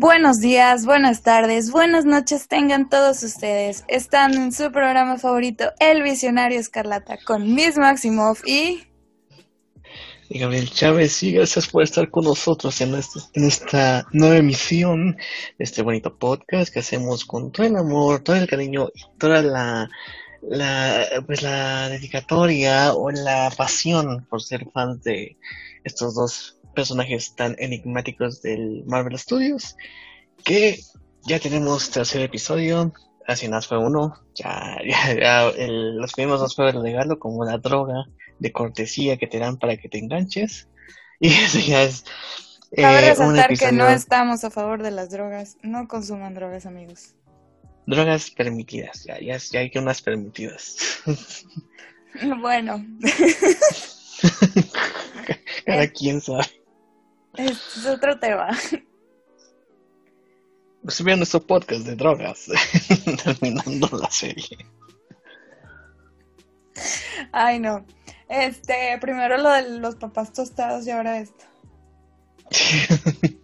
Buenos días, buenas tardes, buenas noches tengan todos ustedes. Están en su programa favorito, El Visionario Escarlata, con Miss Maximoff y... Gabriel Chávez, y gracias por estar con nosotros en, este, en esta nueva emisión de este bonito podcast que hacemos con todo el amor, todo el cariño y toda la, pues la dedicatoria o la pasión por ser fans de estos dos personajes tan enigmáticos del Marvel Studios que ya tenemos tercer episodio así nada fue uno ya, ya, el, los primeros dos fue regalo como una droga de cortesía que te dan para que te enganches. Y eso ya es eh, Cabe resaltar que no estamos a favor de las drogas. No consuman drogas amigos. Drogas permitidas ya, ya, ya hay que unas permitidas. Bueno. Cada quien sabe es otro tema. Estoy viendo nuestro podcast de drogas, terminando la serie. Ay, no. Este, primero lo de los papás tostados y ahora esto.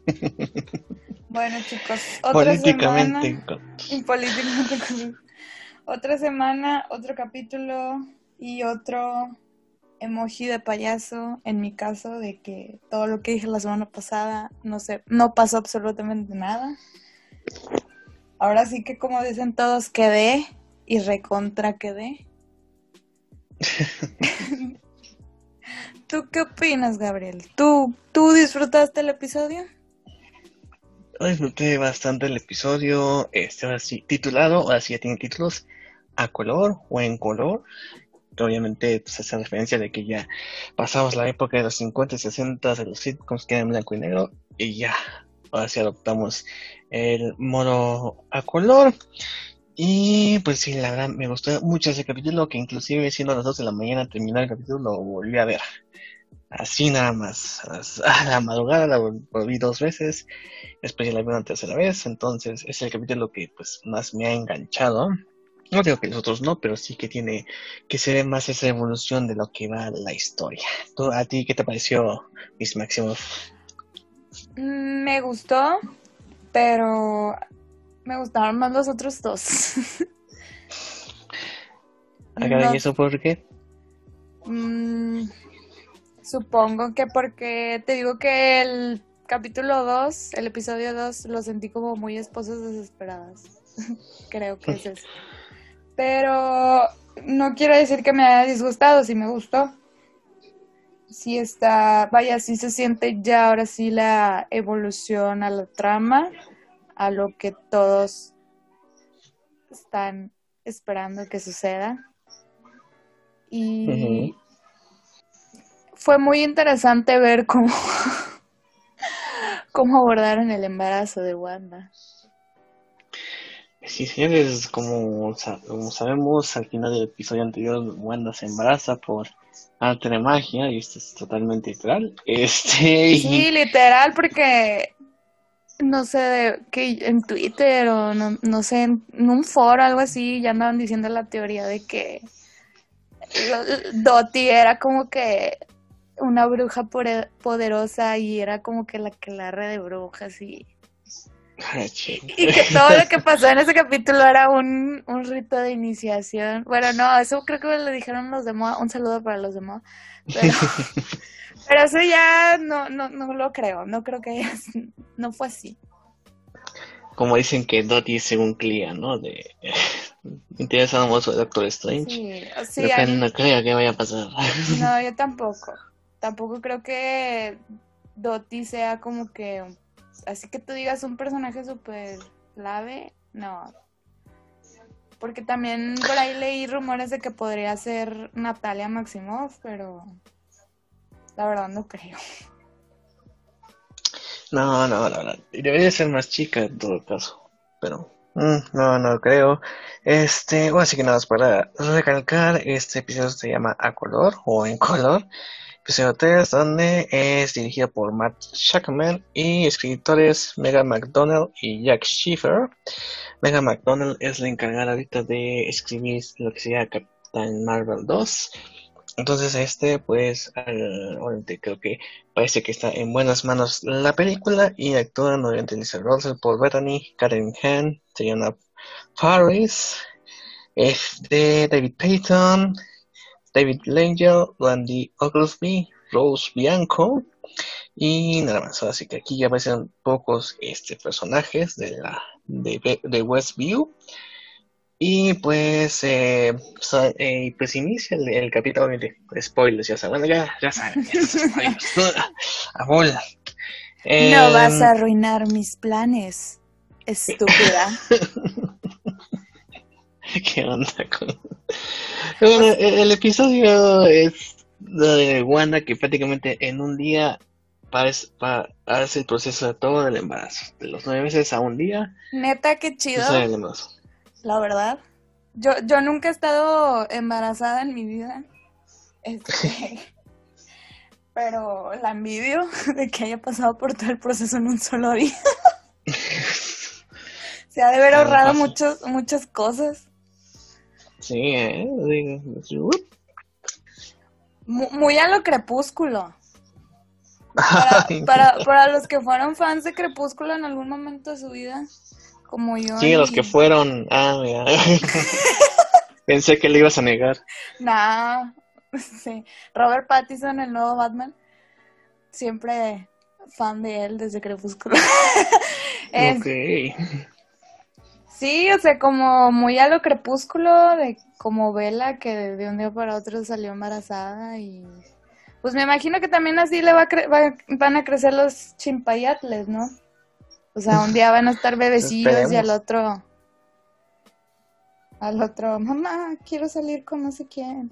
bueno, chicos, otra políticamente semana. Políticamente. Otra semana, otro capítulo y otro emoji de payaso en mi caso de que todo lo que dije la semana pasada no sé, no pasó absolutamente nada. Ahora sí que como dicen todos quedé y recontra quedé. ¿Tú qué opinas, Gabriel? ¿Tú, ¿Tú disfrutaste el episodio? Disfruté bastante el episodio, este así titulado, ahora sí ya tiene títulos, a color o en color, obviamente pues, hace referencia de que ya pasamos la época de los 50 y 60 de los sitcoms que eran blanco y negro y ya, ahora sí adoptamos el modo a color. Y pues sí, la verdad me gustó mucho ese capítulo, que inclusive siendo a las 2 de la mañana terminar el capítulo lo volví a ver. Así nada más. A la madrugada la volví dos veces, después ya la vi una tercera vez, entonces es el capítulo que pues más me ha enganchado. No digo que los otros no, pero sí que tiene que se ve más esa evolución de lo que va la historia. ¿A ti qué te pareció, Miss Maximoff? Mm, me gustó, pero me gustaron más los otros dos. ¿Y eso por qué? Mm, supongo que porque te digo que el capítulo 2, el episodio 2, lo sentí como muy esposas desesperadas. Creo que es eso. Pero no quiero decir que me haya disgustado, si me gustó. Sí está, vaya, sí se siente ya ahora sí la evolución a la trama, a lo que todos están esperando que suceda. Y fue muy interesante ver cómo, cómo abordaron el embarazo de Wanda. Sí, señores, como, como sabemos, al final del episodio anterior, Wanda se embaraza por arte de magia, y esto es totalmente literal. Este, Sí, literal, porque no sé, que en Twitter o no, no sé, en, un foro algo así, ya andaban diciendo la teoría de que Dottie era como que una bruja poderosa y era como que la que la de brujas y y que todo lo que pasó en ese capítulo era un, un rito de iniciación. Bueno, no, eso creo que lo dijeron los de moda. Un saludo para los de moda. Pero, pero eso ya no, no, no lo creo. No creo que no fue así. Como dicen que Dottie es un Clea, ¿no? De interesado mucho de Doctor Strange. Sí, no creo que vaya a pasar. No, yo tampoco. Tampoco creo que Dottie sea como que así que tú digas un personaje súper clave, no. Porque también por ahí leí rumores de que podría ser Natalia Maximoff, pero la verdad no creo. No, no, la verdad. Debería ser más chica en todo caso. Pero mm, no, no creo. Este, bueno, así que nada más para recalcar, este episodio se llama A Color o En Color episodio 3, donde es dirigido por Matt Shackman y escritores Megan McDonnell y Jack Schiffer. Megan McDonnell es la encargada ahorita de escribir lo que sería Captain Marvel 2 Entonces este, pues, obviamente creo que parece que está en buenas manos la película y actúan obviamente Lisa Russell, Paul Bettany, Karen Hahn, Diana Paris, este, David Payton, David Langell, Randy Oglesby, Rose Bianco y nada más. Así que aquí ya aparecen pocos este, personajes de la de, Westview. Y pues, eh, so- eh, pues inicia el, el capítulo, obviamente, spoilers, ya saben, bueno, ya, ya saben, spoilers, a bola. No Em, vas a arruinar mis planes, estúpida. ¿Qué onda con...? Bueno, el, el episodio es de Wanda que prácticamente en un día parece- pa- hace el proceso de todo el embarazo. De los nueve meses a un día, Neta, qué chido, sucede el embarazo. la verdad. Yo, yo nunca he estado embarazada en mi vida. Este, pero la envidio de que haya pasado por todo el proceso en un solo día. Se ha de haber Ah, ahorrado muchos, muchas cosas. Sí, ¿eh? Digo, Mu- Muy a lo crepúsculo. Para, para, para los que fueron fans de Crepúsculo en algún momento de su vida, como yo. Sí, los que fueron... Ah, mira. Pensé que le ibas a negar. Nah, sí. Robert Pattinson, el nuevo Batman. Siempre fan de él desde Crepúsculo. Es- Ok. Sí, o sea, como muy a lo crepúsculo, de como Bella que de un día para otro salió embarazada y pues me imagino que también así le va a cre- va- van a crecer los chimpayatles, ¿no? O sea, un día van a estar bebecillos y al otro al otro, mamá, quiero salir con no sé quién.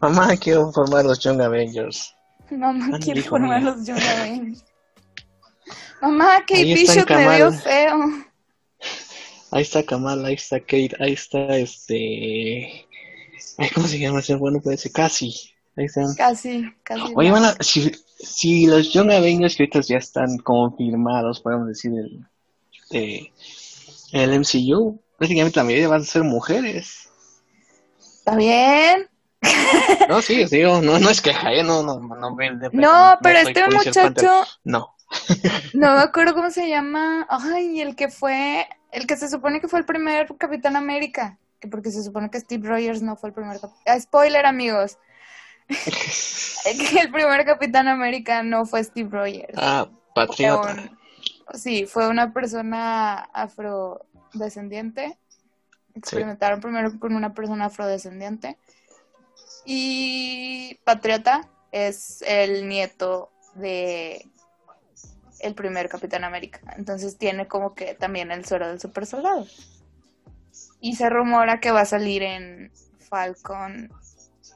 Mamá, quiero formar los Young Avengers. Mamá, Ándale, quiero formar los Young Avengers. Mamá, están Bishop me dio feo. Ahí está Kamala, ahí está Kate, ahí está este... Ay, ¿cómo se llama ese? Bueno, puede ser Casi. Ahí están. Casi, casi. Oye, no. van a- si, si los Young Avengers que ahorita ya están confirmados, podemos decir, el, de, el MCU, prácticamente la mayoría van a ser mujeres. ¿Está bien? No, sí, digo, no, no es queja, ¿eh? No, no, no, de- No, pero este muchacho, No. no me acuerdo cómo se llama. Ay, el que fue, el que se supone que fue el primer Capitán América. Que porque se supone que Steve Rogers no fue el primer Capitán. spoiler, amigos. Que el primer Capitán América no fue Steve Rogers. Ah, patriota. un- sí, fue una persona afrodescendiente. Experimentaron primero con una persona afrodescendiente. Y Patriota es el nieto de el primer Capitán América. Entonces tiene como que también el suero del super soldado. Y se rumora que va a salir en Falcon.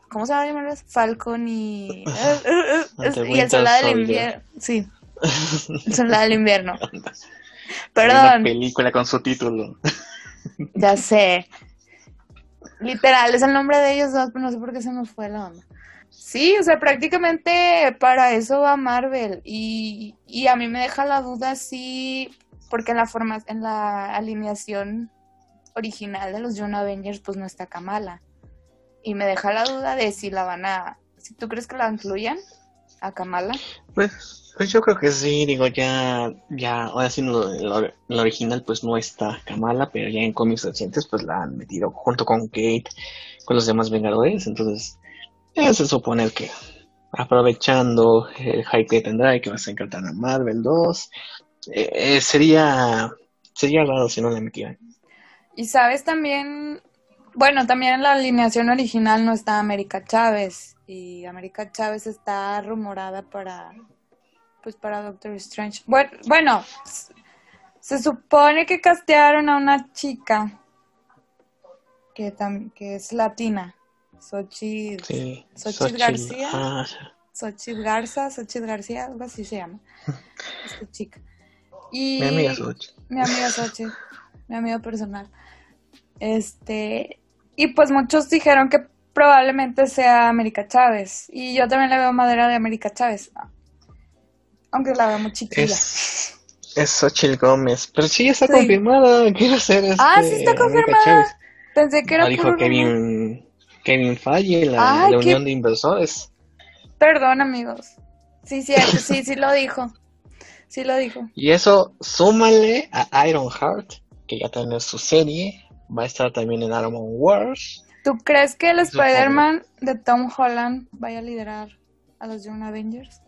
¿Cómo se va a llamar? eso? Falcon y. Y el soldado del invierno. Sí, el soldado del invierno. Hay Una Perdón, película con su título. ya sé. Literal, es el nombre de ellos dos, pero no sé por qué se me fue la onda. Sí, o sea, prácticamente para eso va Marvel. Y, y a mí me deja la duda si, porque en la forma, en la alineación original de los Young Avengers, pues no está Kamala. Y me deja la duda de si la van a, si tú crees que la incluyan a Kamala. Pues, pues yo creo que sí, digo, ya, ya, ahora sí, en lo original pues no está Kamala, pero ya en cómics recientes pues la han metido junto con Kate, con los demás Vengadores, entonces ya se supone que aprovechando el hype que tendrá y que va a ser Capitana Marvel 2, eh, eh, sería, sería raro si no la metieran. Y sabes también, bueno, también en la alineación original no está América Chávez y América Chávez está rumorada para, pues para Doctor Strange. Bueno, se supone que castearon a una chica que, que es latina, Xochitl, Sí, Xochitl Xochitl, García. ah, Xochitl Garza, Xochitl García, algo así se llama, esta chica. Y mi amiga Xochitl. mi amiga Xochitl, mi amiga personal. Este, y pues muchos dijeron que probablemente sea América Chávez. Y yo también le veo madera de América Chávez. Aunque la veo muy chiquilla. Es, es Xochitl Gómez, pero sí ya está Sí. confirmada, quiere ser este, Ah, sí está América confirmada. Pensé que era Lo dijo puro rumor. Kevin, Kevin Feige, la Ay, reunión qué- de inversores. Perdón, amigos. Sí, sí, sí, sí lo dijo. Sí lo dijo. Y eso, súmale a Ironheart, que ya tiene su serie, va a estar también en Armor Wars. ¿Tú crees que el. Spider-Man de Tom Holland vaya a liderar a los Young Avengers?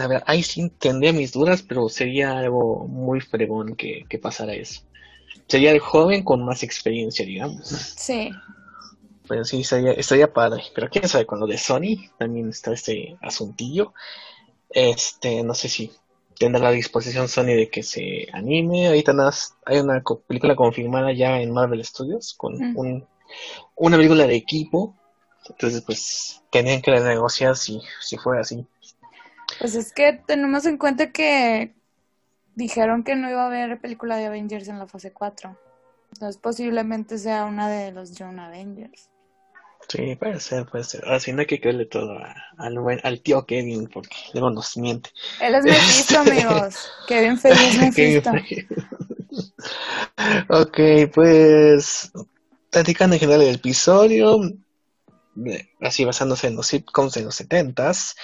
A ver, ahí sí tendría mis dudas, pero sería algo muy fregón que, que pasara eso. Sería el joven con más experiencia, digamos. Sí. Pues sí, estaría, estaría padre. Pero quién sabe, con lo de Sony también está este asuntillo. Este, no sé si tendrá la disposición Sony de que se anime. Ahorita hay una película confirmada ya en Marvel Studios con Mm. un, una película de equipo. Entonces, pues, tenían que negociar si, si fuera así. Pues es que tenemos en cuenta que dijeron que no iba a haber película de Avengers en la fase 4. Entonces posiblemente sea una de los Young Avengers. Sí, puede ser, puede ser. Ahora sí, no hay que creerle todo a- al, buen- al tío Kevin, porque luego nos miente. Él es Mephisto, amigos. Kevin Kevin Mephisto. Ok, pues platicando en general el episodio, así basándose en los sitcoms de los setentas,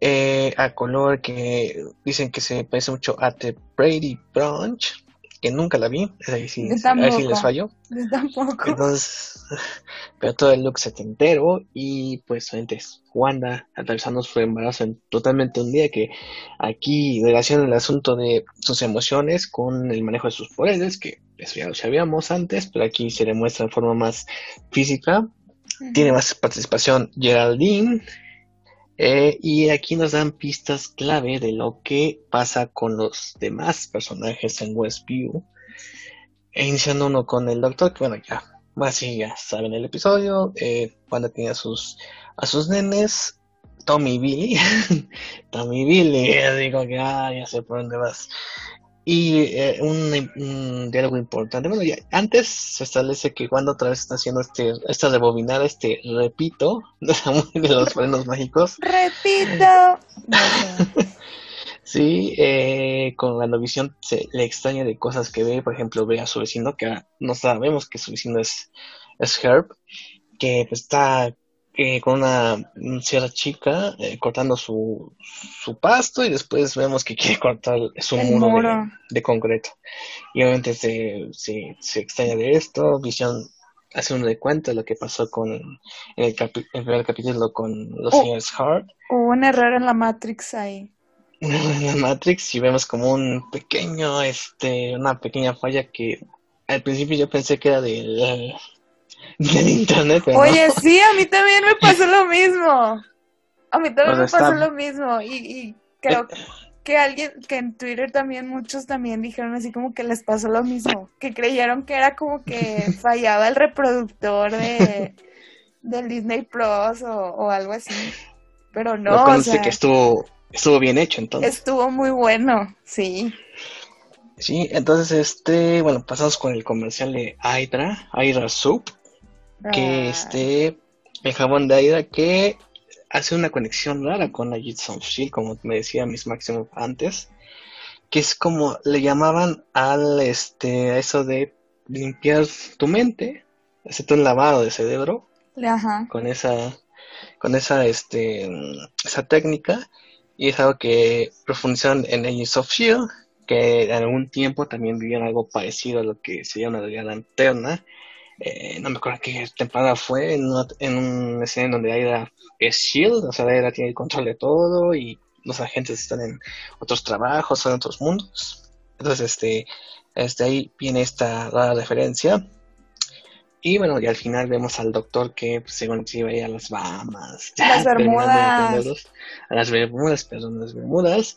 eh, a color que dicen que se parece mucho a The Brady Bunch, que nunca la vi, ahí sí, Yo ahí sí les. Yo tampoco. Entonces, pero todo el look setentero y pues obviamente es Wanda atravesando su embarazo en totalmente un día que aquí relaciona el asunto de sus emociones con el manejo de sus poderes, que eso ya lo sabíamos antes, pero aquí se demuestra de forma más física. Tiene más participación Geraldine. Eh, y aquí nos dan pistas clave de lo que pasa con los demás personajes en Westview. E iniciando uno con el doctor, que bueno, ya, más sí, ya saben el episodio. Eh, Wanda tiene a sus, a sus nenes, Tommy Billy. Tommy Billy, eh, digo que ah, ya sé por dónde vas. Y eh, un, un diálogo importante. Bueno, ya antes se establece que Wanda otra vez está haciendo este, esta rebobinada, este repito, de los frenos mágicos. Repito. Sí, eh, con la novisión se le extraña de cosas que ve, por ejemplo, ve a su vecino, que no sabemos que su vecino es, es Herb, que pues, está eh, con una mm, cierta chica eh, cortando su, su pasto y después vemos que quiere cortar su El muro, muro. De, de concreto. Y obviamente se, se, se extraña de esto, Visión hace un recuento de lo que pasó con en el, capi- el primer capítulo con los Oh. señores Hart Hubo un error en la Matrix ahí. en la Matrix y vemos como un pequeño, este, una pequeña falla que al principio yo pensé que era del, del internet, no. Oye, sí, a mí también me pasó lo mismo. A mí también me pasó está- lo mismo. Y, y creo que alguien, que en Twitter también muchos también dijeron así como que les pasó lo mismo. Que creyeron que era como que fallaba el reproductor de del Disney Plus o, o algo así. Pero no, o sea, que estuvo, estuvo bien hecho entonces. estuvo muy bueno, sí. Sí, entonces este, bueno, pasamos con el comercial de Hydra, Hydra Soup, que Ah, este, el jabón de Hydra que hace una conexión rara con Agents of Shield, como me decía Miss Maximoff antes, que es como le llamaban al, este, a eso de limpiar tu mente, hacerte un lavado de cerebro Ajá. con esa, con esa, este, esa técnica, y es algo que profundizaron en Agents of Shield, que en algún tiempo también vivían algo parecido a lo que sería una realidad alterna. Eh, no me acuerdo qué temporada fue, en una, en una escena en donde Aida es Shield, o sea, Aida tiene el control de todo y los agentes están en otros trabajos, en otros mundos. Entonces, este, este ahí viene esta rara referencia. Y bueno, y al final vemos al doctor que pues, según se iba a ir a las Bahamas. Las Bermudas. A las Bermudas, perdón, las Bermudas.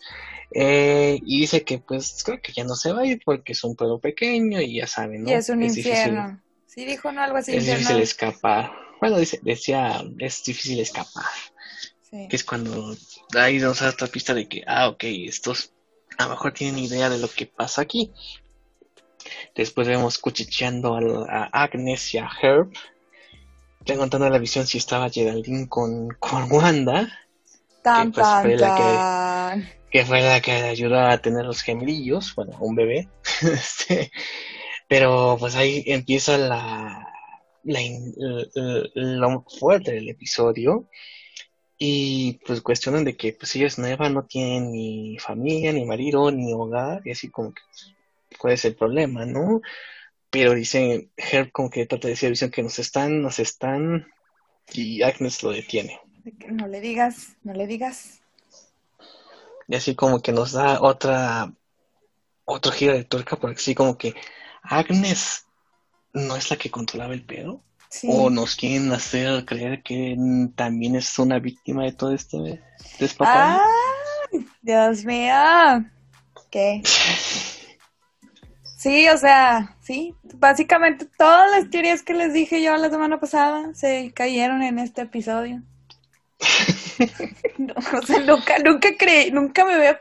Eh, y dice que pues creo que ya no se va a ir porque es un pueblo pequeño y ya saben, ¿no? Y es un infierno. Sí, dijo, ¿no? Algo así. es difícil escapar. Bueno, dice, decía, es difícil escapar. Sí. Que es cuando ahí nos da otra pista de que, ah, ok, estos a lo mejor tienen idea de lo que pasa aquí. Después vemos cuchicheando a Agnes y a Herb. Preguntando a la visión si estaba Geraldine con, con Wanda, Tan, que, pues, tan, fue la que- que fue la que le ayudó a tener los gemelillos, bueno, un bebé. Este, pero pues ahí empieza la, la, lo fuerte del episodio y pues cuestionan de que pues ella es nueva, no tiene ni familia, ni marido, ni hogar y así como que cuál es el problema, ¿no? Pero dicen, Herb como que trata de decir a Visión que nos están, nos están y Agnes lo detiene. No le digas, no le digas. Y así como que nos da otra, otro giro de tuerca, porque así como que Agnes no es la que controlaba el pedo. Sí. O nos quieren hacer creer que también es una víctima de todo este despapalle. ¡Ay! Dios mío. ¿Qué? Sí, o sea, sí. Básicamente todas las teorías que les dije yo la semana pasada se cayeron en este episodio. No, o sea, nunca, nunca creí, nunca me había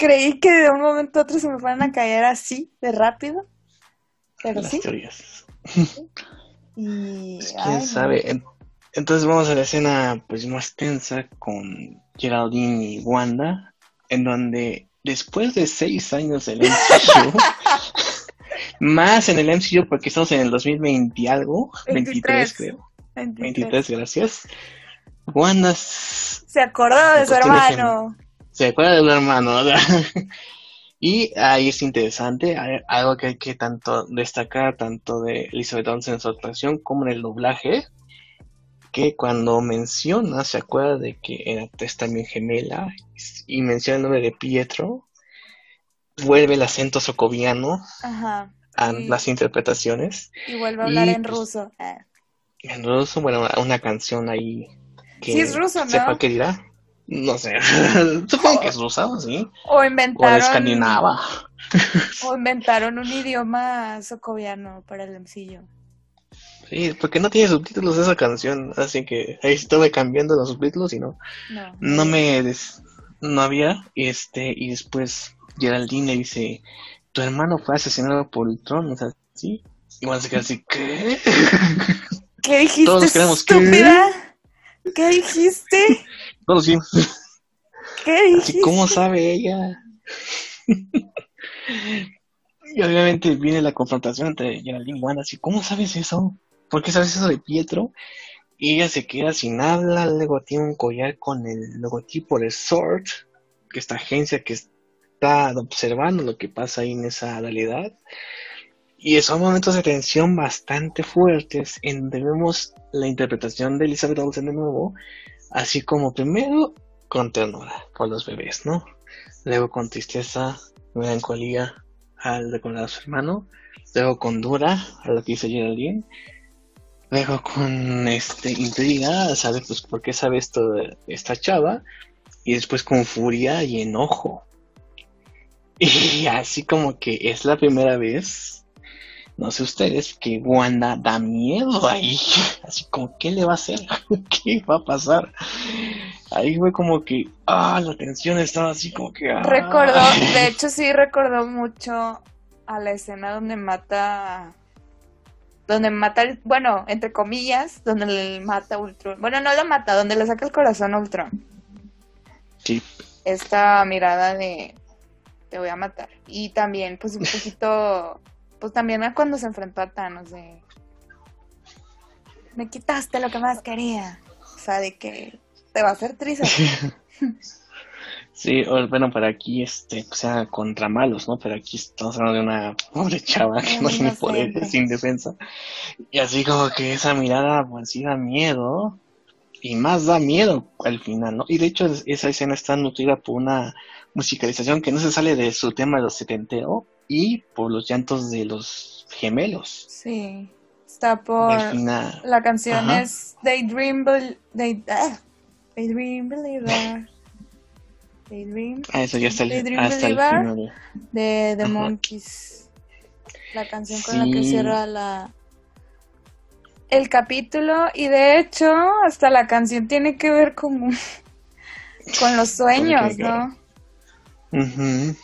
creí que de un momento a otro se me fueran a caer así, de rápido. Pero Las sí. teorías. Y. Pues, ay, quién no. sabe. En- Entonces vamos a la escena pues más tensa con Geraldine y Wanda, en donde después de seis años del MCU, más en el MCU porque estamos en el 2020 y algo, 23, 23. creo, 23. 23, gracias. Wanda Se acordó de su Pues hermano. se acuerda de un hermano, ¿verdad? Y ahí es interesante, algo que hay que tanto destacar, tanto de Elizabeth Olsen en su actuación como en el doblaje, que cuando menciona, se acuerda de que era es también gemela, y menciona el nombre de Pietro, vuelve el acento socoviano Ajá. a las interpretaciones. Y vuelve a hablar Y, en pues, ruso. Ah. En ruso, bueno, una canción ahí que Sí es ruso, ¿no? sepa qué dirá. No sé, supongo que es rusa, ¿sí? O O inventaron. escandinava. O inventaron un idioma socoviano para el MCU. Sí, porque no tiene subtítulos esa canción, así que ahí estuve cambiando los subtítulos y no, No. no me des- no había, este, y después Geraldine le dice, tu hermano fue asesinado por Ultron, o sea, sí, y van a quedar así, ¿qué? ¿Qué dijiste, Todos? ¿Qué dijiste? Todos sí, ¿Qué así? ¿cómo sabe ella? Y obviamente viene la confrontación entre Geraldine y Wanda, así, ¿cómo sabes eso? ¿Por qué sabes eso de Pietro? Y ella se queda sin habla, luego tiene un collar con el logotipo de SWORD, que esta agencia que está observando lo que pasa ahí en esa realidad. Y son momentos de tensión bastante fuertes, en donde vemos la interpretación de Elizabeth Olsen de nuevo, así como primero con ternura por los bebés, ¿no? Luego con tristeza, melancolía al recordar a su hermano, luego con dura a lo que dice Geraldine, luego con este intriga a saber pues por qué sabe esto de esta chava, y después con furia y enojo. Y así como que es la primera vez, no sé ustedes, que Wanda da miedo ahí, así como ¿qué le va a hacer? ¿Qué va a pasar? Ahí fue como que, ah, la tensión estaba así como que... ah. Recordó, de hecho sí recordó mucho a la escena donde mata, donde mata, el- bueno, entre comillas, donde le mata a Ultron. Bueno, no lo mata, donde le saca el corazón a Ultron. Sí, Esta mirada de te voy a matar. Y también, pues un poquito, pues también a cuando se enfrentó a Thanos de me quitaste lo que más quería. O sea, de que te va a hacer triste. Sí, o- bueno, para aquí, este, pues era contra malos, ¿no? Pero aquí estamos hablando de una pobre chava que no tiene poderes, sin defensa. Y así como que esa mirada, pues sí da miedo. Y más da miedo al final, ¿no? Y de hecho es- esa escena está nutrida por una musicalización que no se sale de su tema de los setentero y por los llantos de los gemelos. Sí. Está por final. La canción Ajá. es Daydream, Bel- Day- ah, Daydream Believer. Daydream Ah, eso ya está el- Daydream hasta el Believer. final. de The Ajá. Monkeys. La canción con la que cierra la el capítulo y de hecho hasta la canción tiene que ver con con los sueños, ¿no? Ujú.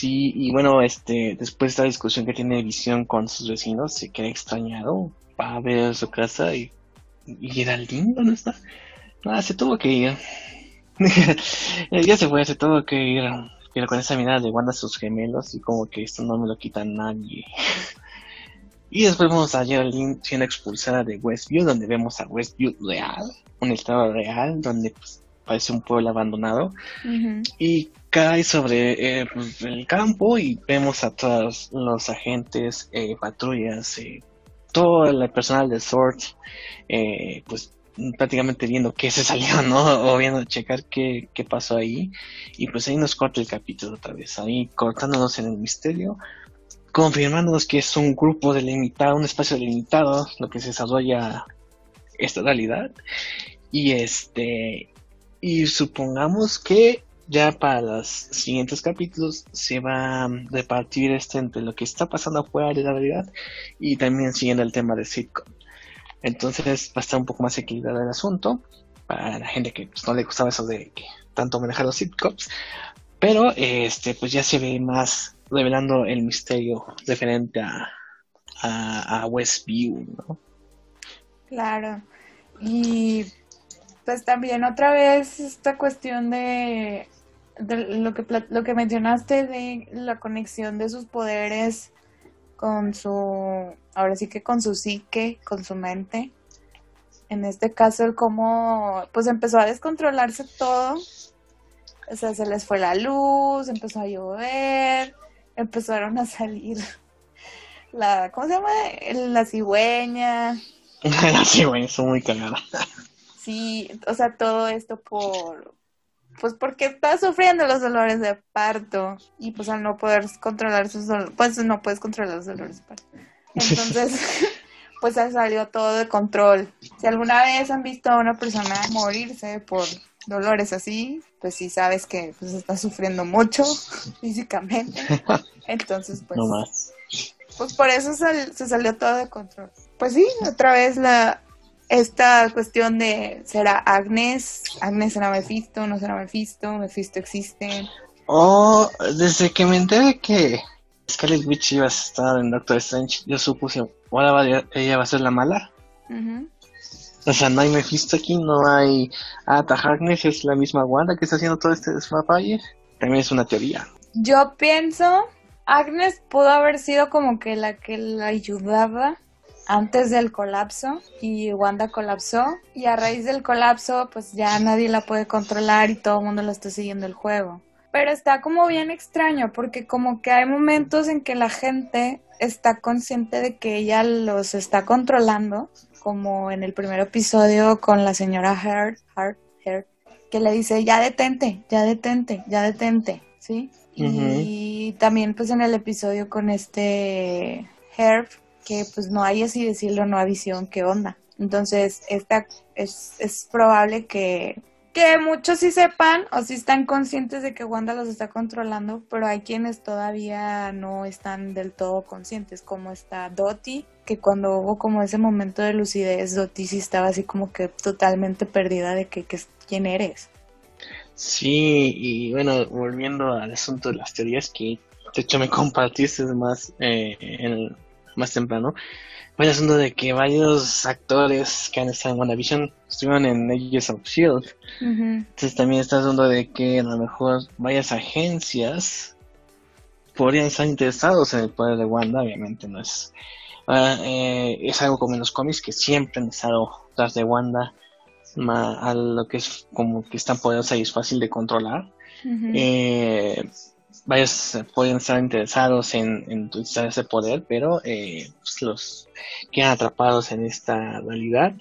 Sí, y bueno, este, después de esta discusión que tiene Visión con sus vecinos, se queda extrañado, va a ver su casa y, y Geraldine, ¿dónde está? Ah, se tuvo que ir. ya se fue, se tuvo que ir. Pero con esa mirada de Wanda a sus gemelos y como que esto no me lo quita nadie. Y después vemos a Geraldine siendo expulsada de Westview, donde vemos a Westview real, un estado real, donde pues, parece un pueblo abandonado. Y cae sobre eh, pues, el campo y vemos a todos los agentes, eh, patrullas, eh, todo el personal de SWORD, pues prácticamente viendo qué se salió, ¿no? O viendo checar qué, qué pasó ahí. Y pues ahí nos corta el capítulo otra vez, ahí cortándonos en el misterio, confirmándonos que es un grupo delimitado, un espacio delimitado, lo que se desarrolla esta realidad. Y este, y supongamos que ya para los siguientes capítulos se va a repartir este entre lo que está pasando afuera de la realidad y también siguiendo el tema de sitcom. Entonces va a estar un poco más equilibrado el asunto para la gente que pues, no le gustaba eso de que tanto manejar los sitcoms. Pero este pues ya se ve más revelando el misterio referente a, a, Westview, ¿no? Claro. Y pues también otra vez esta cuestión de, de lo que lo que mencionaste de la conexión de sus poderes con su, ahora sí que con su psique, con su mente. En este caso, el cómo, pues empezó a descontrolarse todo. O sea, se les fue la luz, empezó a llover, empezaron a salir la, ¿cómo se llama? La cigüeña. la cigüeña, son muy cagada. sí, o sea, todo esto por, pues porque está sufriendo los dolores de parto y pues al no poder controlar sus dolores, pues no puedes controlar los dolores de parto. Entonces, pues salió todo de control. Si alguna vez han visto a una persona morirse por dolores así, pues sí sabes que pues está sufriendo mucho físicamente. Entonces, pues... No más. Pues por eso se salió todo de control. Pues sí, otra vez la, esta cuestión de ¿será Agnes? ¿Agnes será Mephisto? ¿No será Mephisto? ¿Mephisto existe? Oh, desde que me enteré que Scarlet Witch iba a estar en Doctor Strange, yo supuse, ahora ella va a ser la mala. O sea, no hay Mephisto aquí, no hay Ata Agnes, es la misma Wanda que está haciendo todo este desmapalle. También es una teoría. Yo pienso, Agnes pudo haber sido como que la que la ayudaba antes del colapso y Wanda colapsó y a raíz del colapso pues ya nadie la puede controlar y todo el mundo la está siguiendo el juego. Pero está como bien extraño porque como que hay momentos en que la gente está consciente de que ella los está controlando, como en el primer episodio con la señora Hart, Hart, Hart que le dice ya detente, ya detente, ya detente, ¿sí? Y también pues en el episodio con este Herb que pues no hay así decirlo, no hay visión, qué onda. Entonces, esta es, es probable que, que muchos sí sepan o sí están conscientes de que Wanda los está controlando, pero hay quienes todavía no están del todo conscientes, como está Dottie, que cuando hubo como ese momento de lucidez, Dottie sí estaba así como que totalmente perdida de que, quién eres. Sí, y bueno, volviendo al asunto de las teorías que de hecho me compartiste más eh, en, más temprano, fue el asunto de que varios actores que han estado en WandaVision estuvieron en Agents of Shield. Entonces también está asunto de que a lo mejor varias agencias podrían estar interesados en el poder de Wanda, obviamente no es. Ah, eh, es algo como en los cómics que siempre han estado tras de Wanda, a lo que es como que es tan poderosa y es fácil de controlar. eh, varios pueden estar interesados en, en utilizar ese poder, pero eh, pues, los quedan atrapados en esta realidad.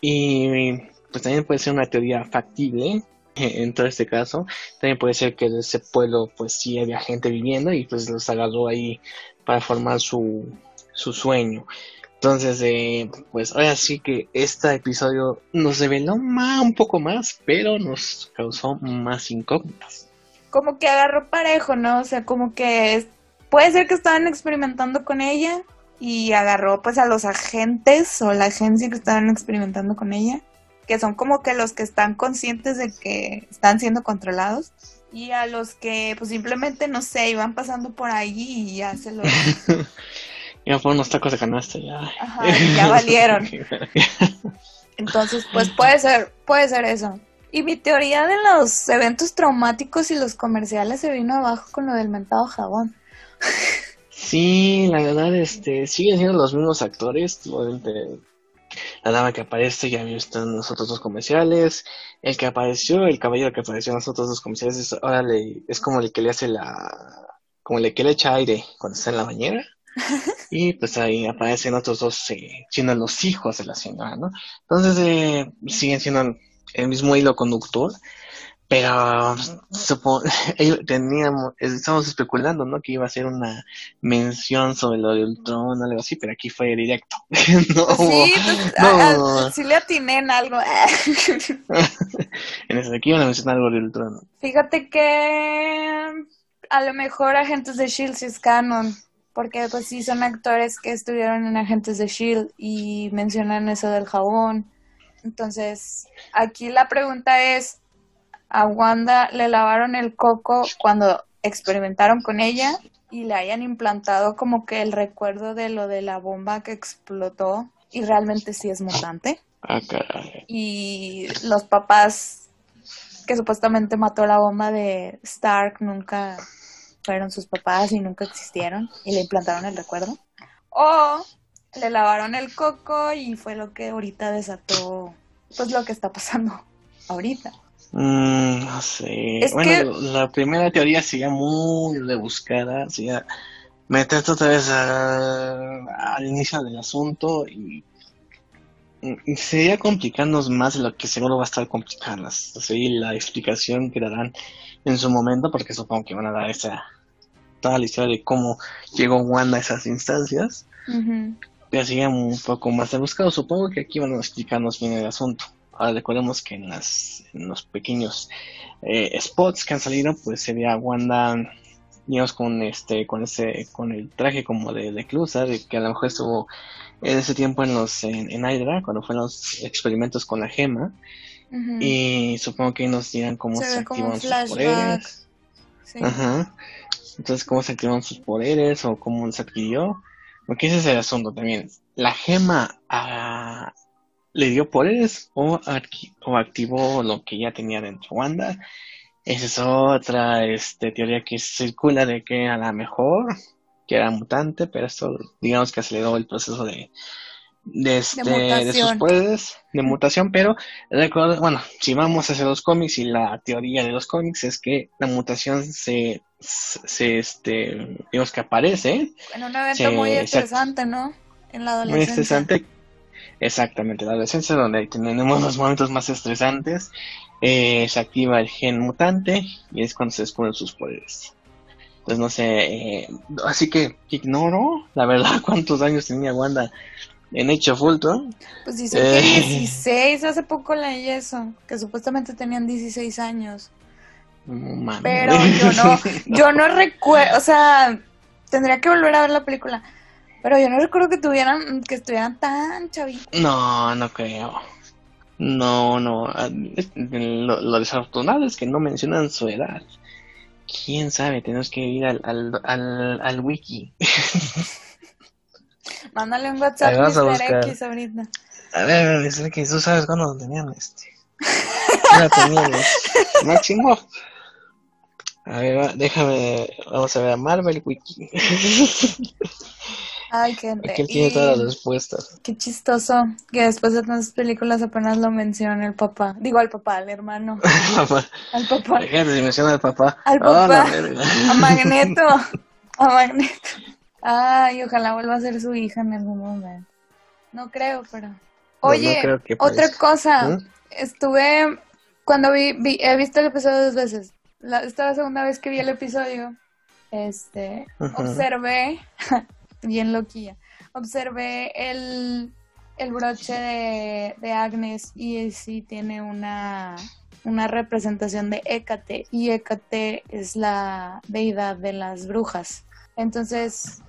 Y pues también puede ser una teoría factible en todo este caso. También puede ser que ese pueblo pues sí había gente viviendo y pues los agarró ahí para formar su, su sueño. Entonces, eh, pues ahora sí que este episodio nos reveló más, un poco más, pero nos causó más incógnitas como que agarró parejo, ¿no? O sea, como que puede ser que estaban experimentando con ella y agarró pues a los agentes o la agencia que estaban experimentando con ella, que son como que los que están conscientes de que están siendo controlados y a los que pues simplemente no sé, iban pasando por ahí y ya se lo Ya fueron unos tacos de canasta ya. Ajá, ya valieron. Entonces, pues puede ser, puede ser eso. Y mi teoría de los eventos traumáticos y los comerciales se vino abajo con lo del mentado jabón. Sí, la verdad, este, siguen siendo los mismos actores, obviamente la dama que aparece ya había visto en los otros dos comerciales, el que apareció, el caballero que apareció en los otros dos comerciales, es, ahora le, es como el que le hace la, como el que le echa aire cuando está en la bañera, y pues ahí aparecen otros dos eh, siendo los hijos de la señora, ¿no? Entonces eh, siguen siendo el mismo hilo conductor, pero supongo, teníamos, estábamos especulando, ¿no? Que iba a ser una mención sobre lo de Ultron o algo así, pero aquí fue directo. no, sí, pues, no. sí le atiné en algo. en ese aquí iban a mencionar algo de Ultron. Fíjate que a lo mejor Agentes de S.H.I.E.L.D. sí es canon, porque pues sí son actores que estuvieron en Agentes de S.H.I.E.L.D. y mencionan eso del jabón. Entonces, aquí la pregunta es, a Wanda le lavaron el coco cuando experimentaron con ella y le hayan implantado como que el recuerdo de lo de la bomba que explotó y realmente sí es mutante. Ah, y los papás que supuestamente mató la bomba de Stark nunca fueron sus papás y nunca existieron y le implantaron el recuerdo. O le lavaron el coco y fue lo que ahorita desató pues lo que está pasando ahorita. Mm, no sé. bueno, la primera teoría sería muy rebuscada, sería meterte otra vez al inicio del asunto y, sería complicarnos más de lo que seguro va a estar complicarnos. Así la explicación que darán en su momento, porque supongo que van a dar esa toda la historia de cómo llegó Wanda a esas instancias. Pero sería un poco más rebuscado. Supongo que aquí van a explicarnos bien el asunto. Ahora recordemos que en, las, en los pequeños eh, spots que han salido, pues se ve a Wanda, digamos, con este, con ese, con el traje como de, de que a lo mejor estuvo en ese tiempo en los, en, en Hydra, cuando fueron los experimentos con la gema. Y supongo que nos dirán cómo se, activan sus poderes. Ajá. Entonces, cómo se activan sus poderes o cómo se adquirió. Porque ese es el asunto también. La gema a, le dio poderes o, o activó lo que ya tenía dentro Wanda. Esa es otra este, teoría que circula de que a lo mejor que era mutante, pero esto digamos que aceleró el proceso de, de, este, de, sus poderes de mutación, pero recuerdo, bueno, si vamos hacia los cómics y la teoría de los cómics es que la mutación se, se este, digamos que aparece. En un evento muy estresante, ¿no? En la adolescencia. Muy estresante Exactamente, la adolescencia donde tenemos los momentos más estresantes, eh, se activa el gen mutante y es cuando se descubren sus poderes. Entonces no sé, eh, así que ignoro la verdad cuántos años tenía Wanda en hecho Fulton. Pues dice que 16, eh, hace poco leí eso, que supuestamente tenían 16 años. Pero yo no, yo no recuerdo, o sea, tendría que volver a ver la película. Pero yo no recuerdo que tuvieran, que estuvieran tan chavitos. No, no creo. No, no. Lo, desafortunado es que no mencionan su edad. Quién sabe, tenemos que ir al, al, al, al wiki. Mándale un WhatsApp a Mr. X ahorita. A ver, Mr. X, tú sabes cuándo lo tenían este. lo tenían chingo. A ver, déjame, vamos a ver a Marvel Wiki. Ay, qué Aquí él tiene todas las respuestas. Qué chistoso que después de tantas películas apenas lo menciona el papá. Digo al papá, al hermano. al papá. Fíjate si menciona al papá. Al papá. a Magneto. A Magneto. Ay, ojalá vuelva a ser su hija en algún momento. No creo, pero. Oye, otra cosa. ¿Mm? Estuve. Cuando vi, He visto el episodio dos veces. La, esta la segunda vez que vi el episodio. Este. Observé bien loquilla. Observé el, el broche de, de, Agnes y sí tiene una, una representación de Hécate y Hécate es la deidad de las brujas. Entonces,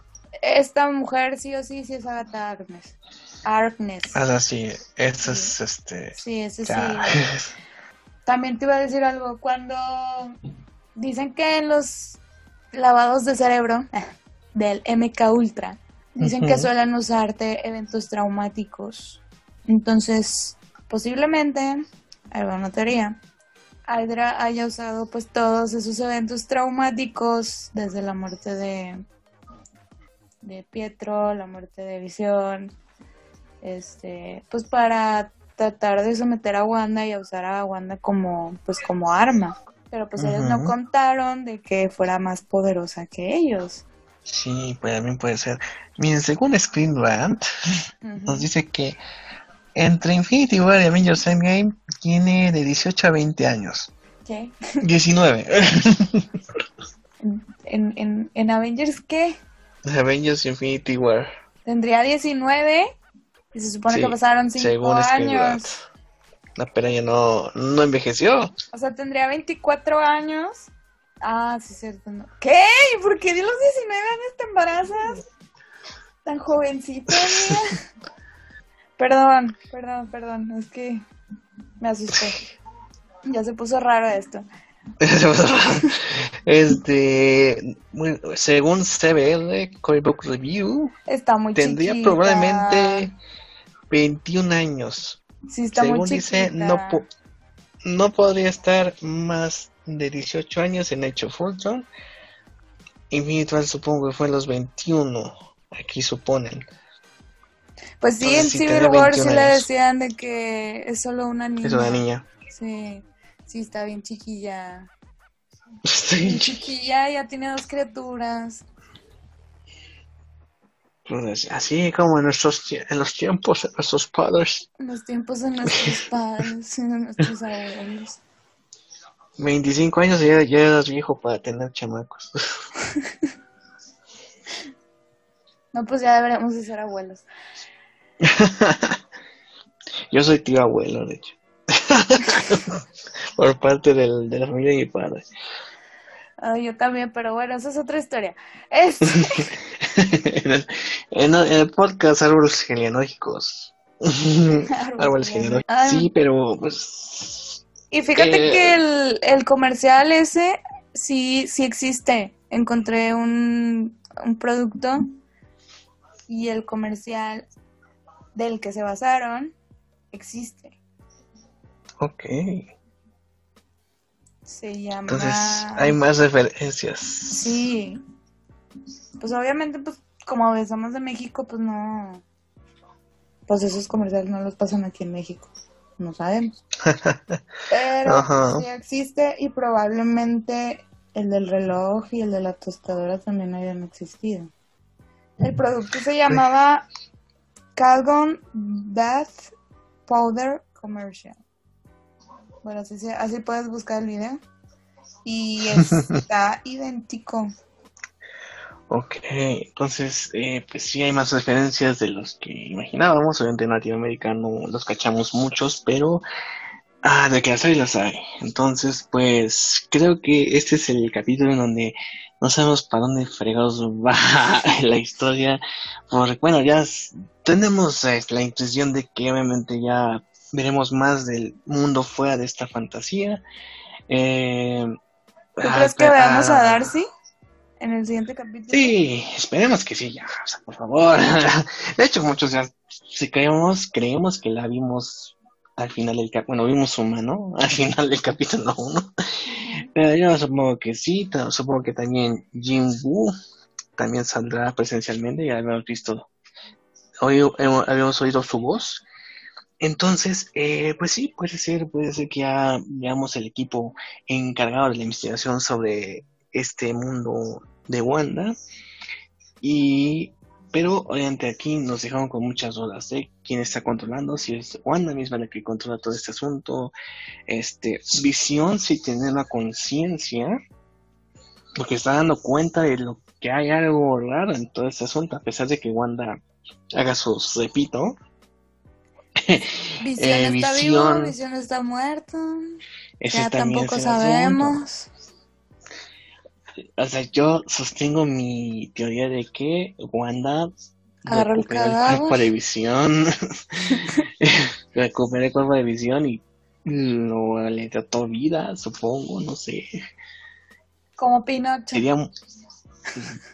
esta mujer sí o sí, sí es Agatha Agnes. Agnes. Ah, sí, eso es este. Sí, ese sí. También te iba a decir algo. Cuando dicen que en los lavados de cerebro del MK Ultra. Dicen que suelen usarte eventos traumáticos. Entonces, posiblemente, alguna teoría, Hydra haya usado pues todos esos eventos traumáticos desde la muerte de de Pietro, la muerte de Visión, este, pues para tratar de someter a Wanda y a usar a Wanda como, pues como arma. Pero pues ellos no contaron de que fuera más poderosa que ellos. Sí, pues también puede ser. Miren, según Screen Rant, Ujú. nos dice que entre Infinity War y Avengers Endgame tiene de 18 a 20 años. ¿Qué? 19. ¿En, en, en, en Avengers qué? Avengers Infinity War. Tendría 19 y se supone Sí, que pasaron 5 según Screen Rant. años. La pera ya no, no envejeció. O sea, tendría 24 años. Ah, sí, cierto. No. ¿Qué? ¿Y ¿Por qué de los 19 años te embarazas? Tan jovencita, mía. Perdón, perdón, perdón. Es que me asusté. Ya se puso raro esto. Este, según CBR, Comic Book Review, Está muy tendría chiquita. probablemente 21 años. Sí, está Según muy dice, no, po- no podría estar más de 18 años en Ultron. Infinity War supongo que fue en los 21. Aquí suponen. Pues sí, Entonces en Civil War sí 21 le decían de que es solo una niña. Es una niña. Sí, sí, está bien chiquilla. Sí. Bien chiquilla, ya tiene dos criaturas. Pues así como en, nuestros, en los tiempos de nuestros padres. En los tiempos de nuestros padres de nuestros abuelos. 25 años y ya, ya eras viejo para tener chamacos. No, pues ya deberíamos de ser abuelos. Yo soy tío abuelo, de hecho. Por parte del, de la familia de mi padre. Ah, yo también, pero bueno, esa es otra historia. En, el, en el- en el podcast Árboles Genealógicos. Árboles genealógicos. Ay. Sí, pero pues. y fíjate Eh. que el, el comercial ese sí, sí existe. Encontré un, un producto y el comercial del que se basaron existe. Ok. Se llama... Entonces hay más referencias. Sí. Pues obviamente, pues como somos de México, pues no. Pues esos comerciales no los pasan aquí en México. No sabemos. Pero Ajá. sí existe y probablemente el del reloj y el de la tostadora también hayan existido. El producto se llamaba Calgon Bath Powder Commercial. Bueno, así, así puedes buscar el video. Y está idéntico. Ok, entonces, eh, pues sí hay más referencias de los que imaginábamos. Obviamente en latinoamericano los cachamos muchos, pero ah, de que las hay, las hay. Entonces, pues creo que este es el capítulo en donde no sabemos para dónde fregados va la historia. Porque, bueno, ya tenemos eh, la intuición de que obviamente ya veremos más del mundo fuera de esta fantasía. Eh, ¿Tú ah, crees que veamos a Darcy en el siguiente capítulo? Sí, esperemos que sí, ya, o sea, por favor. De hecho, muchos ya, si creemos, creemos que la vimos al final del capítulo, bueno, vimos su mano al final del capítulo 1. Pero yo supongo que sí, supongo que también Jin Woo también saldrá presencialmente, ya habíamos visto, hoy habíamos oído su voz. Entonces, eh, pues sí, puede ser, puede ser que ya veamos el equipo encargado de la investigación sobre este mundo de Wanda. Y, pero obviamente aquí nos dejaron con muchas dudas de quién está controlando, si es Wanda misma la que controla todo este asunto, este, Visión si tiene una conciencia, porque está dando cuenta de lo que hay algo raro en todo este asunto, a pesar de que Wanda haga sus, repito, Visión Eh, está Visión- vivo, Visión está muerto. ese Ya tampoco sabemos. O sea, yo sostengo mi teoría de que Wanda Agarró el cuerpo de visión, recuperó el cuerpo de visión y lo le trató vida, supongo, no sé. Como Pinocho. Sería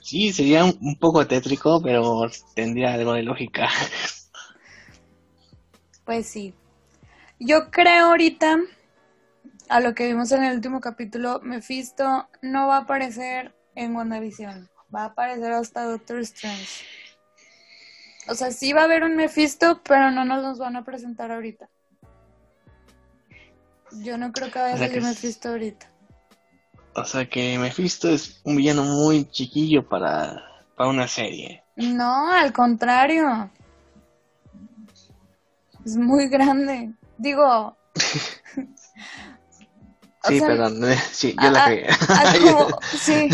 sí, sería un, un poco tétrico, pero tendría algo de lógica. Pues sí. Yo creo ahorita, a lo que vimos en el último capítulo, Mephisto no va a aparecer en WandaVision. Va a aparecer hasta Doctor Strange. O sea, sí va a haber un Mephisto, pero no nos los van a presentar ahorita. Yo no creo que vaya a O sea, salir es- Mephisto ahorita. O sea que Mephisto es un villano muy chiquillo para, para una serie. No, al contrario. Es muy grande. Digo. Sí, sea, perdón, sí, yo a- la pegué. a como, sí.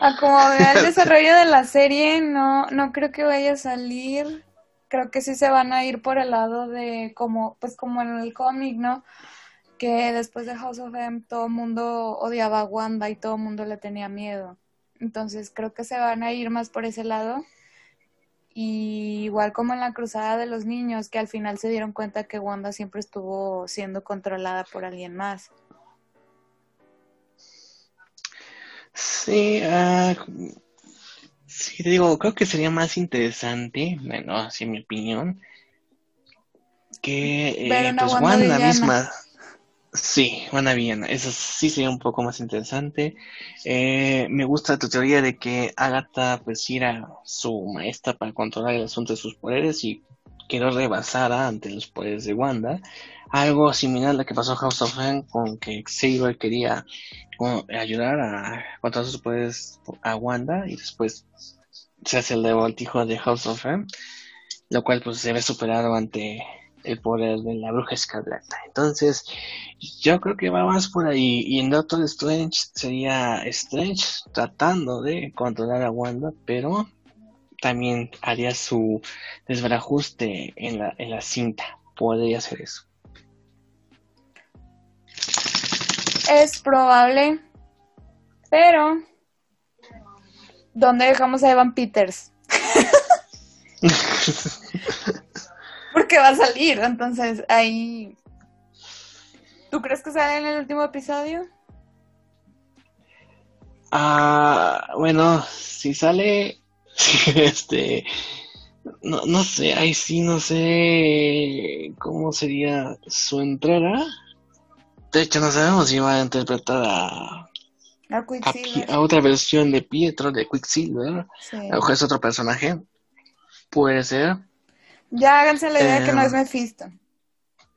A como vea el desarrollo de la serie, no, no creo que vaya a salir. Creo que sí se van a ir por el lado de como, pues como en el cómic, ¿no? Que después de House of M todo el mundo odiaba a Wanda y todo el mundo le tenía miedo. Entonces creo que se van a ir más por ese lado. Y igual como en la cruzada de los niños, que al final se dieron cuenta que Wanda siempre estuvo siendo controlada por alguien más. Sí, ah, sí, te digo, creo que sería más interesante, bueno, así en mi opinión, que eh, pues Wanda misma. Sí, Wanda villana, eso sí sería un poco más interesante. Eh, me gusta tu teoría de que Agatha pues era su maestra para controlar el asunto de sus poderes y que no rebasara ante los poderes de Wanda. Algo similar a lo que pasó House of M con que Xavier quería ayudar a controlar sus poderes a Wanda y después se hace el revoltijo de House of M, lo cual pues se ve superado ante el poder de la bruja escarlata. Entonces, yo creo que va más por ahí. Y en Doctor Strange sería Strange tratando de controlar a Wanda, pero también haría su desbarajuste en la, en la cinta. Podría hacer eso. Es probable, pero ¿dónde dejamos a Evan Peters? Porque va a salir, entonces ahí... ¿Tú crees que sale en el último episodio? Ah, bueno, si sale, este, no, no sé, ahí sí no sé cómo sería su entrada. De hecho, no sabemos si va a interpretar a, A a, a otra versión de Pietro, de Quicksilver. Sí. A lo mejor es otro personaje. Puede ser. Ya háganse la idea que no Eh, es Mephisto.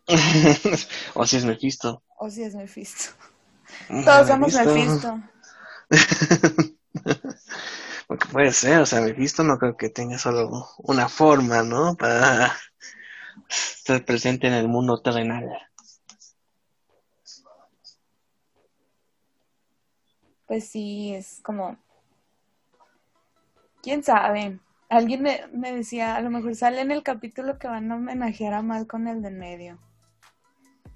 o si es Mephisto. O si es Mephisto. Todos somos Mephisto. Porque puede ser, o sea, Mephisto no creo que tenga solo una forma, ¿no? Para estar presente en el mundo terrenal. Pues sí, es como... ¿Quién sabe? Alguien me, me decía, a lo mejor sale en el capítulo que van a homenajear a Malcolm el de en medio.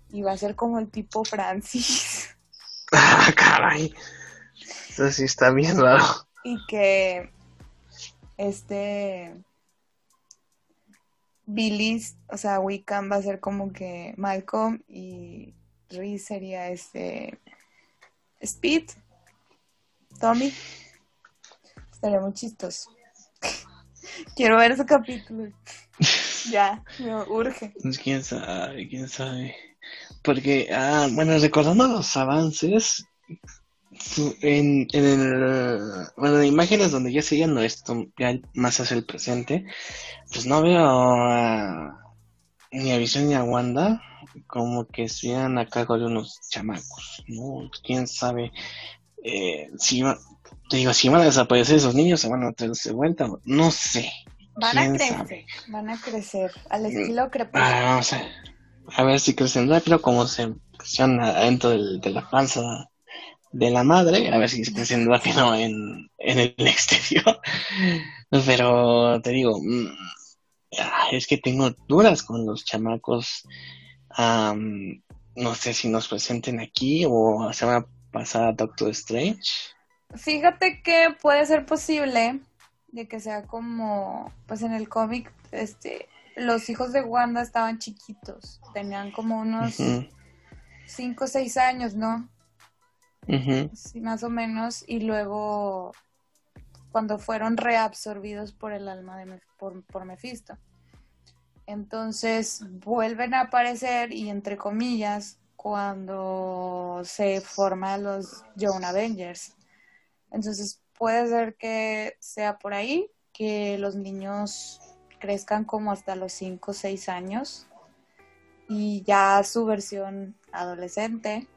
Y va a ser como el tipo Francis. Ah, caray. Eso sí está bien raro. Y que este Billy, o sea, Wiccan va a ser como que Malcolm y Reese sería este Speed, Tommy. Estaría muy chistoso. Quiero ver ese capítulo. ya, me urge. Pues, quién sabe, quién sabe. Porque, ah, bueno, recordando los avances, en, en el, bueno, en imágenes donde ya se no esto, ya más hacia el presente, pues no veo a- ni a Visión ni a Wanda como que estuvieran a cargo de unos chamacos, ¿no? Quién sabe eh, si te digo, si van a desaparecer esos niños, se van a traer de vuelta, no sé. Van a ¿Quién crecer, sabe? van a crecer al estilo crepúsculo. Ah, vamos a, a ver si crecen rápido, como se crecieron adentro del- de la panza de la madre, a ver si crecen rápido en, en el exterior. Pero te digo, mm, es que tengo dudas con los chamacos. Am, no sé si nos presenten aquí o se van a pasar a Doctor Strange. Fíjate que puede ser posible de que sea como, pues en el cómic, este, los hijos de Wanda estaban chiquitos, tenían como unos Ujú, 5 o 6 años, ¿no? Sí, más o menos, y luego cuando fueron reabsorbidos por el alma de por, por Mephisto. Entonces vuelven a aparecer y entre comillas cuando se forman los Young Avengers. Entonces puede ser que sea por ahí, que los niños crezcan como hasta los 5 o 6 años y ya su versión adolescente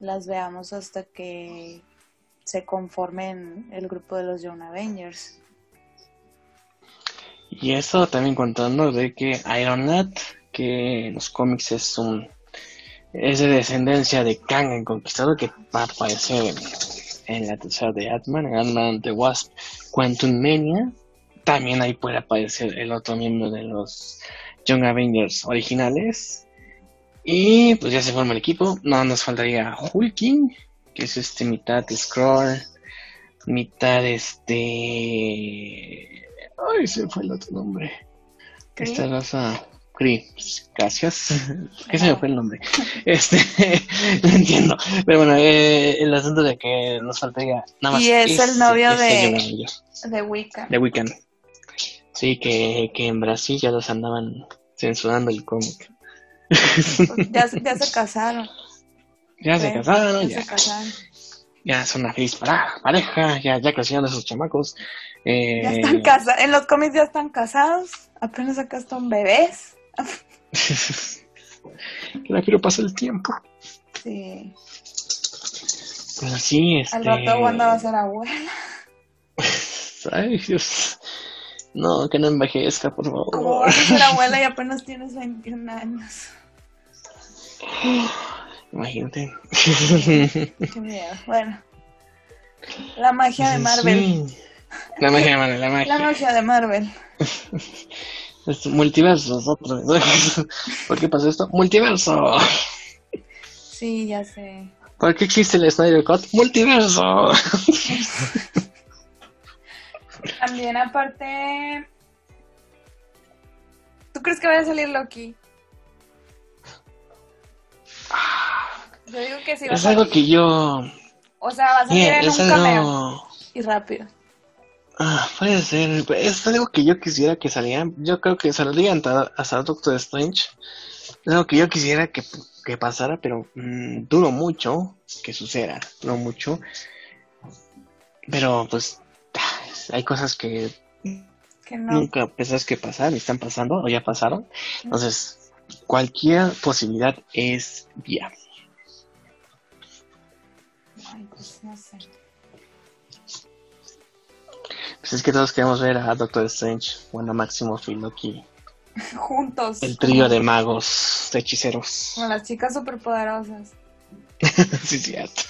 las veamos hasta que se conformen el grupo de los Young Avengers. Y eso también contando de que Iron Man, que en los cómics es un es de descendencia de Kang el Conquistador que va a la tercera de Ant-Man, Ant-Man The Wasp, Quantum Mania. También ahí puede aparecer el otro miembro de los Young Avengers originales. Y pues ya se forma el equipo. No nos faltaría Hulking, que es este mitad Scroll, mitad este. Ay, se fue el otro nombre. Esta raza. Chris, gracias. ¿Qué se me fue el nombre? Este, no entiendo. Pero bueno, eh, el asunto de que nos faltaría nada más. Y es el novio de, de Wiccan. De Wiccan. Sí, que, que en Brasil ya los andaban censurando el cómic. ya, ya se casaron. Ya se casaron, ya. Ya son una feliz pareja, ya, ya crecieron esos chamacos. Eh... Ya están casados, en los cómics ya están casados, apenas acá están bebés. Que la quiero pasar el tiempo. Sí. Pues así, este... Al rato Wanda va a ser abuela. Ay, Dios. No, que no envejezca, por favor. ¿Cómo vas a ser abuela y apenas tienes 21 años? Imagínate. Qué miedo. Bueno. La magia de Marvel. La magia de Marvel, la magia. La magia de Marvel. multiversos, otro. ¿Por qué pasó esto? Multiverso. Sí, ya sé. ¿Por qué existe el Snyder Cut? Multiverso. También aparte... ¿Tú crees que vaya a salir Loki? Yo digo que sí va es a salir. algo que yo... O sea, va a salir en un cameo. Y rápido. Ah, puede ser. Es algo que yo quisiera que salieran. Yo creo que saldrían hasta Doctor Strange. Es algo que yo quisiera que, que pasara, pero mmm, duro mucho que suceda. Duro mucho. Pero pues hay cosas que, que no. nunca pensás que pasar y están pasando o ya pasaron. Entonces, cualquier posibilidad es viable. Ay, pues no sé. Pues es que todos queremos ver a Doctor Strange, bueno, Máximo y Loki. Juntos. El trío de magos, de hechiceros. Con las chicas superpoderosas. sí, cierto.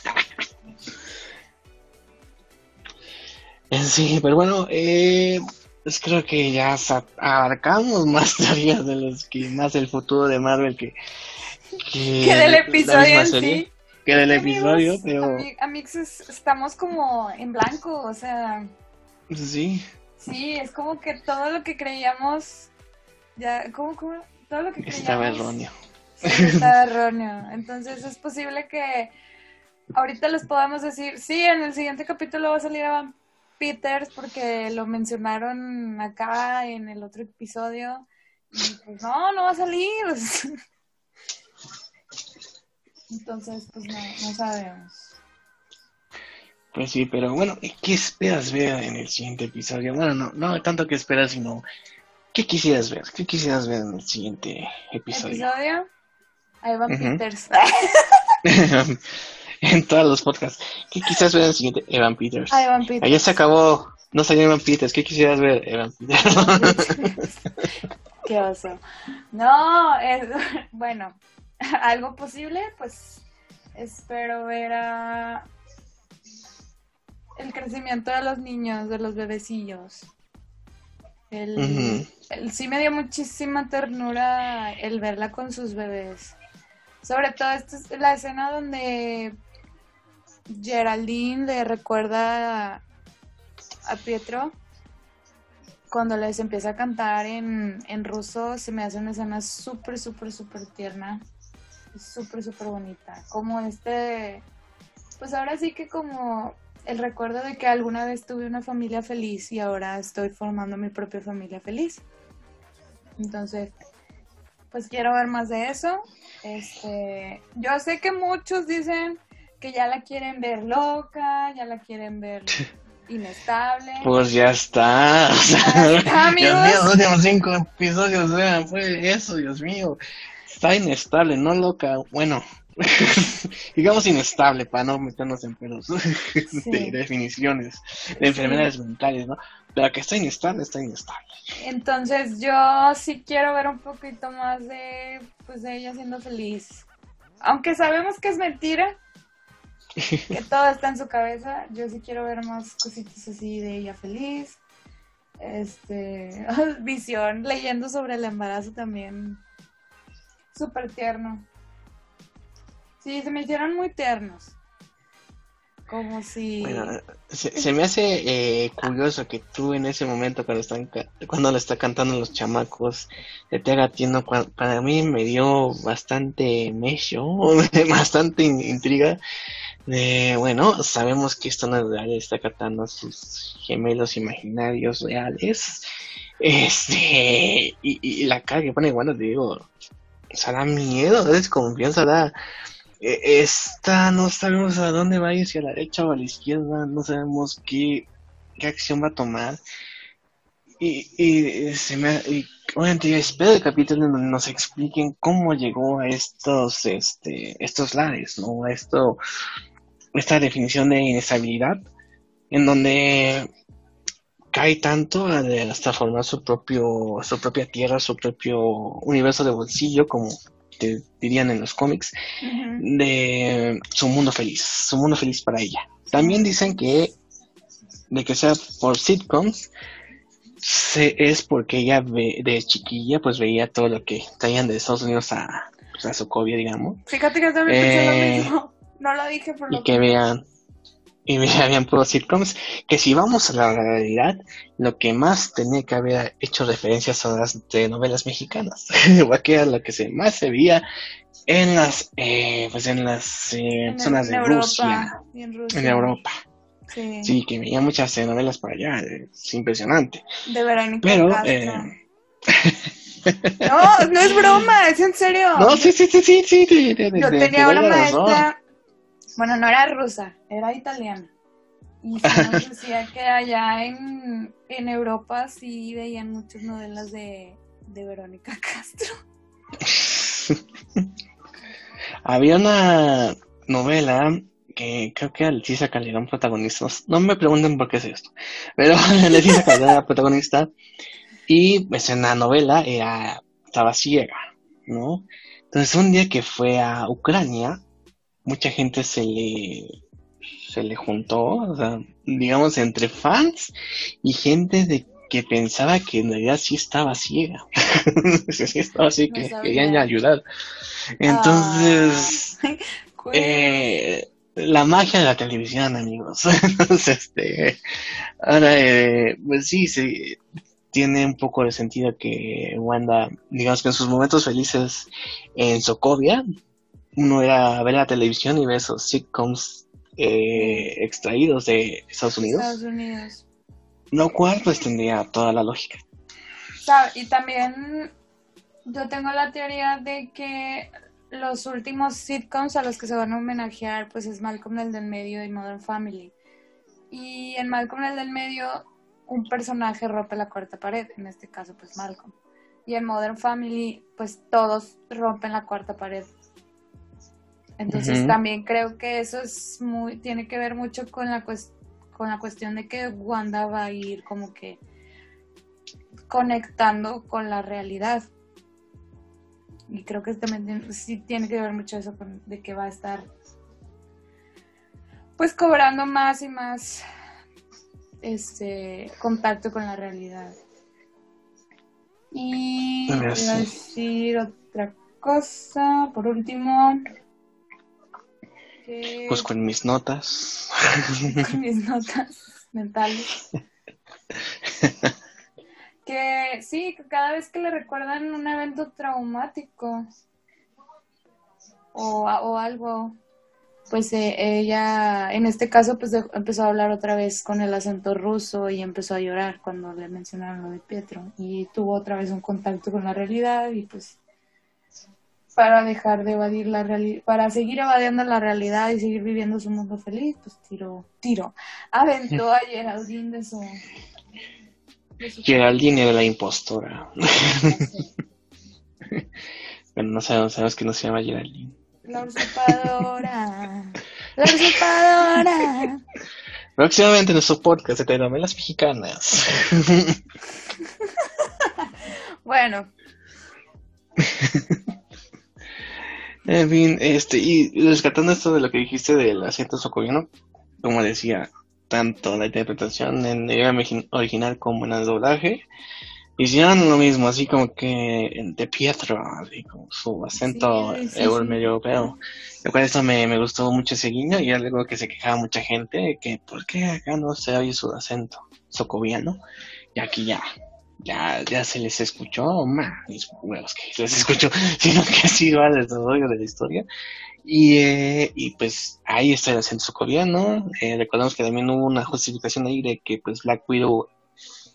Sí, pero bueno, eh, pues creo que ya abarcamos más teorías de los que más el futuro de Marvel que, que, del episodio en sí. Que del episodio, pero... Amigos, estamos como en blanco, o sea... Sí. Sí, es como que todo lo que creíamos, ya, ¿cómo, cómo? Todo lo que creíamos... Estaba erróneo. Sí, estaba erróneo. Entonces es posible que ahorita les podamos decir, sí, en el siguiente capítulo va a salir a Peters porque lo mencionaron acá en el otro episodio. Y pues no, no va a salir. Entonces, pues no, no sabemos. Pues sí, pero bueno, ¿qué esperas ver en el siguiente episodio? Bueno, no, no tanto que esperas, sino ¿qué quisieras ver? ¿Qué quisieras ver en el siguiente episodio? ¿Episodio? Evan Peters. en todos los podcasts. ¿Qué quisieras ver en el siguiente? Evan Peters. Ah, Evan Peters. Allá se acabó. No salió Evan Peters. ¿Qué quisieras ver, Evan Peters? Qué oso. No, es, bueno, algo posible, pues espero ver a crecimiento de los niños, de los bebecillos. El, sí me dio muchísima ternura el verla con sus bebés. Sobre todo esta es la escena donde Geraldine le recuerda a, Pietro cuando les empieza a cantar en, en ruso. Se me hace una escena súper, súper, súper tierna. Súper, súper bonita. Como este, pues ahora sí que como el recuerdo de que alguna vez tuve una familia feliz y ahora estoy formando mi propia familia feliz. Entonces, pues quiero ver más de eso. Este, yo sé que muchos dicen que ya la quieren ver loca, ya la quieren ver inestable. Pues ya está. Ya está, Dios amigos. mío, los últimos cinco episodios, vean, fue eso, Dios mío. Está inestable, no loca. Bueno, digamos inestable para no meternos en pelos de definiciones de enfermedades mentales, ¿no? Pero que está inestable, está inestable. Entonces yo sí quiero ver un poquito más de, pues, de ella siendo feliz. Aunque sabemos que es mentira, que todo está en su cabeza, yo sí quiero ver más cositas así de ella feliz. Este, visión, leyendo sobre el embarazo también. Súper tierno. Sí, se me hicieron muy tiernos. Como si... Bueno, se, me hace eh, curioso que tú en ese momento cuando están cuando le está cantando los chamacos te haga cua- para mí me dio bastante mecho, bastante in- intriga de, bueno, sabemos que esto no es real, está cantando a sus gemelos imaginarios reales, este, y, la cara que pone bueno, te digo, o da miedo, desconfianza, da, eh, esta no sabemos a dónde va a ir, si a la derecha o a la izquierda, no sabemos qué, qué acción va a tomar. Y, y se me y, obviamente yo espero el capítulo en donde nos expliquen cómo llegó a estos este estos lares, ¿no? A esto esta definición de inestabilidad en donde cae tanto hasta formar su propio su propia tierra, su propio universo de bolsillo como te dirían en los cómics de su mundo feliz, su mundo feliz para ella. También dicen que de que sea por sitcoms se- es porque ella ve- de chiquilla pues veía todo lo que traían de Estados Unidos a, pues, a Sokovia, digamos, Fíjate que también pensé Eh, lo mismo. No lo dije por lo y que vean y veían puros sitcoms, que si vamos a la realidad, lo que más tenía que haber hecho referencias son las novelas mexicanas, porque era lo que se más se veía en las eh, pues en las eh, en, zonas de Europa, Rusia, en Rusia. en Europa. Sí. Sí, que veía muchas eh, novelas para allá, eh, es impresionante. De Verónica Pero, eh, No, no es broma, es en serio. no, sí, sí, sí, sí, sí, sí, de- de- Yo de- tenía te una maestra, bueno, no era rusa, era italiana. Y nos decía que allá en, en Europa sí veían muchas novelas de, de Verónica Castro. Había una novela que creo que era Leticia Calderón protagonista. No me pregunten por qué es esto, pero Leticia Calderón era protagonista y pues en la novela era, estaba ciega, ¿no? Entonces un día que fue a Ucrania, mucha gente se le se le juntó, o sea, digamos entre fans y gente de que pensaba que en realidad sí estaba ciega. sí estaba así, que querían ayudar. Entonces, eh, la magia de la televisión, amigos. Entonces, este, ahora, eh, pues sí, sí, tiene un poco de sentido que Wanda, digamos que en sus momentos felices en Sokovia, uno era ver la televisión y ver esos sitcoms eh, extraídos de Estados Unidos, Estados Unidos. lo cual pues tendría toda la lógica. Y también yo tengo la teoría de que los últimos sitcoms a los que se van a homenajear pues es Malcolm el del medio y Modern Family. Y en Malcolm el del medio un personaje rompe la cuarta pared, en este caso pues Malcolm. Y en Modern Family pues todos rompen la cuarta pared. Entonces también creo que eso es muy tiene que ver mucho con la con la cuestión de que Wanda va a ir como que conectando con la realidad. Y creo que también sí tiene que ver mucho eso con, de que va a estar pues cobrando más y más este contacto con la realidad. Y voy a decir otra cosa, por último. Que- Busco en mis notas. con mis notas mentales. que sí, que cada vez que le recuerdan un evento traumático o, o algo, pues eh, ella, en este caso, pues de- empezó a hablar otra vez con el acento ruso y empezó a llorar cuando le mencionaron lo de Pietro y tuvo otra vez un contacto con la realidad y pues para dejar de evadir la realidad, para seguir evadiendo la realidad y seguir viviendo su mundo feliz, pues tiro, tiro. Aventó a Geraldine de su... de su- Geraldine era la impostora. no sé, Pero no sabemos, sabemos que no se llama Geraldine. La usurpadora. La usurpadora. Próximamente en nuestro podcast de telenovelas mexicanas. Bueno, En fin, este, y rescatando esto de lo que dijiste del acento socoviano, como decía, tanto la interpretación en el original como en el doblaje, hicieron lo mismo, así como que de Pietro, así como su acento Sí, sí, euro- sí. medio europeo. Lo cual esto me, me gustó mucho ese guiño y algo que se quejaba mucha gente, que por qué acá no se oye su acento socoviano, y aquí ya, ya, ya se les escuchó, más mis huevos que se les escuchó, sino que sí va el desarrollo de la historia. Y, eh, y pues ahí está el acento socoviano. Eh, recordamos que también hubo una justificación ahí de que pues Black Widow,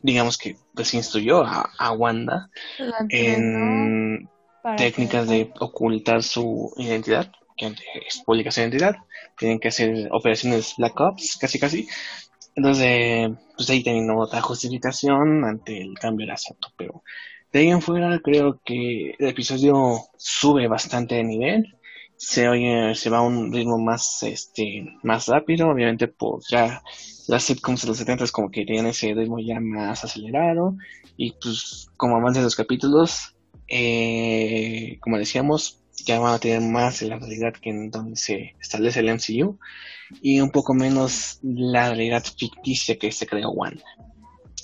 digamos que pues instruyó a, a Wanda en técnicas que- de ocultar su identidad, que es pública su identidad, tienen que hacer operaciones Black Ops, casi casi. Entonces, pues ahí también hubo otra justificación ante el cambio de acento, pero de ahí en fuera creo que el episodio sube bastante de nivel, se oye, se va a un ritmo más, este, más rápido, obviamente por ya las sitcoms de los 70 como que tienen ese ritmo ya más acelerado, y pues como avanzan los capítulos, eh, como decíamos, ya van a tener más la realidad que en donde se establece el MCU y un poco menos la realidad ficticia que se creó Wanda.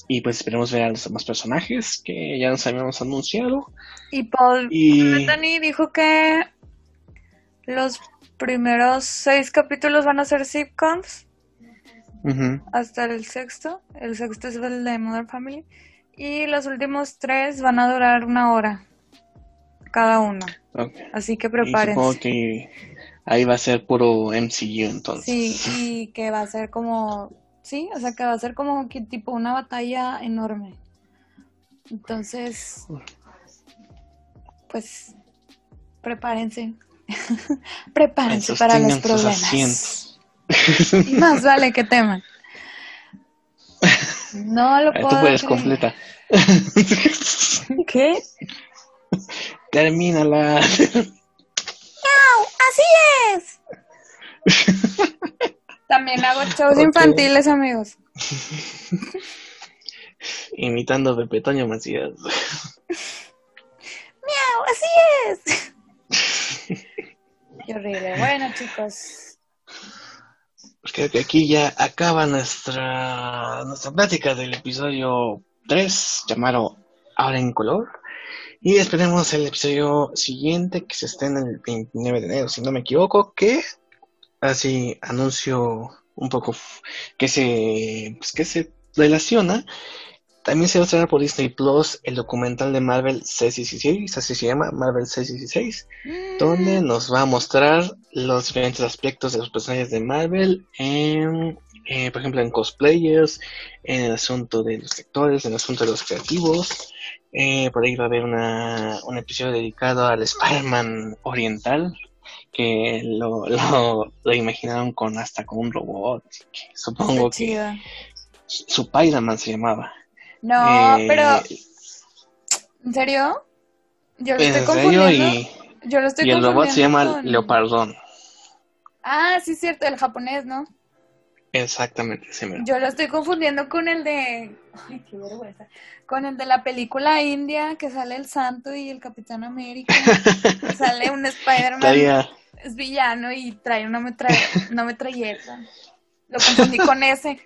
Y pues esperemos ver a los demás personajes que ya nos habíamos anunciado. Y Paul Y dijo que los primeros seis capítulos van a ser sitcoms hasta el sexto. El sexto es el de Modern Family. Y los últimos tres van a durar una hora cada uno. Así que Y supongo prepárense. que ahí va a ser puro MCU entonces. Sí, y que va a ser como, sí, o sea, que va a ser como que tipo una batalla enorme. Entonces, pues, prepárense. prepárense Entonces, para los problemas. Y más vale que teman. No lo Ahí puedo tú puedes creer. completa. ¿Qué? Termínala. ¡Así es! También hago shows infantiles, amigos. Imitando a Pepe Toño Macías. ¡Miau! ¡Así es! Qué horrible. Bueno, chicos. Pues creo que aquí ya acaba nuestra, nuestra plática del episodio 3, llamado Ahora en Color. Y esperemos el episodio siguiente que se estrena el 29 de enero, si no me equivoco, que así anuncio un poco que se, pues, que se relaciona. También se va a estrenar por Disney Plus el documental de Marvel 616, así se llama, Marvel 616 donde nos va a mostrar los diferentes aspectos de los personajes de Marvel, en, eh, por ejemplo, en cosplayers, en el asunto de los lectores, en el asunto de los creativos. Eh, por ahí va a haber una, un episodio dedicado al Spider-Man oriental, que lo, lo, lo imaginaron con hasta con un robot, que supongo Qué que su Spider-Man se llamaba. No, Eh, pero ¿en serio? Yo lo estoy en serio, confundiendo. y, Yo lo estoy y el robot se llama con- Leopardón. Ah, sí, es cierto, el japonés, ¿no? Exactamente, ese mero. Yo lo estoy confundiendo con el de. Ay, qué vergüenza. Con el de la película india que sale el Santo y el Capitán América. sale un Spider-Man, es villano y trae una, metra... una metralleta. Lo confundí con ese.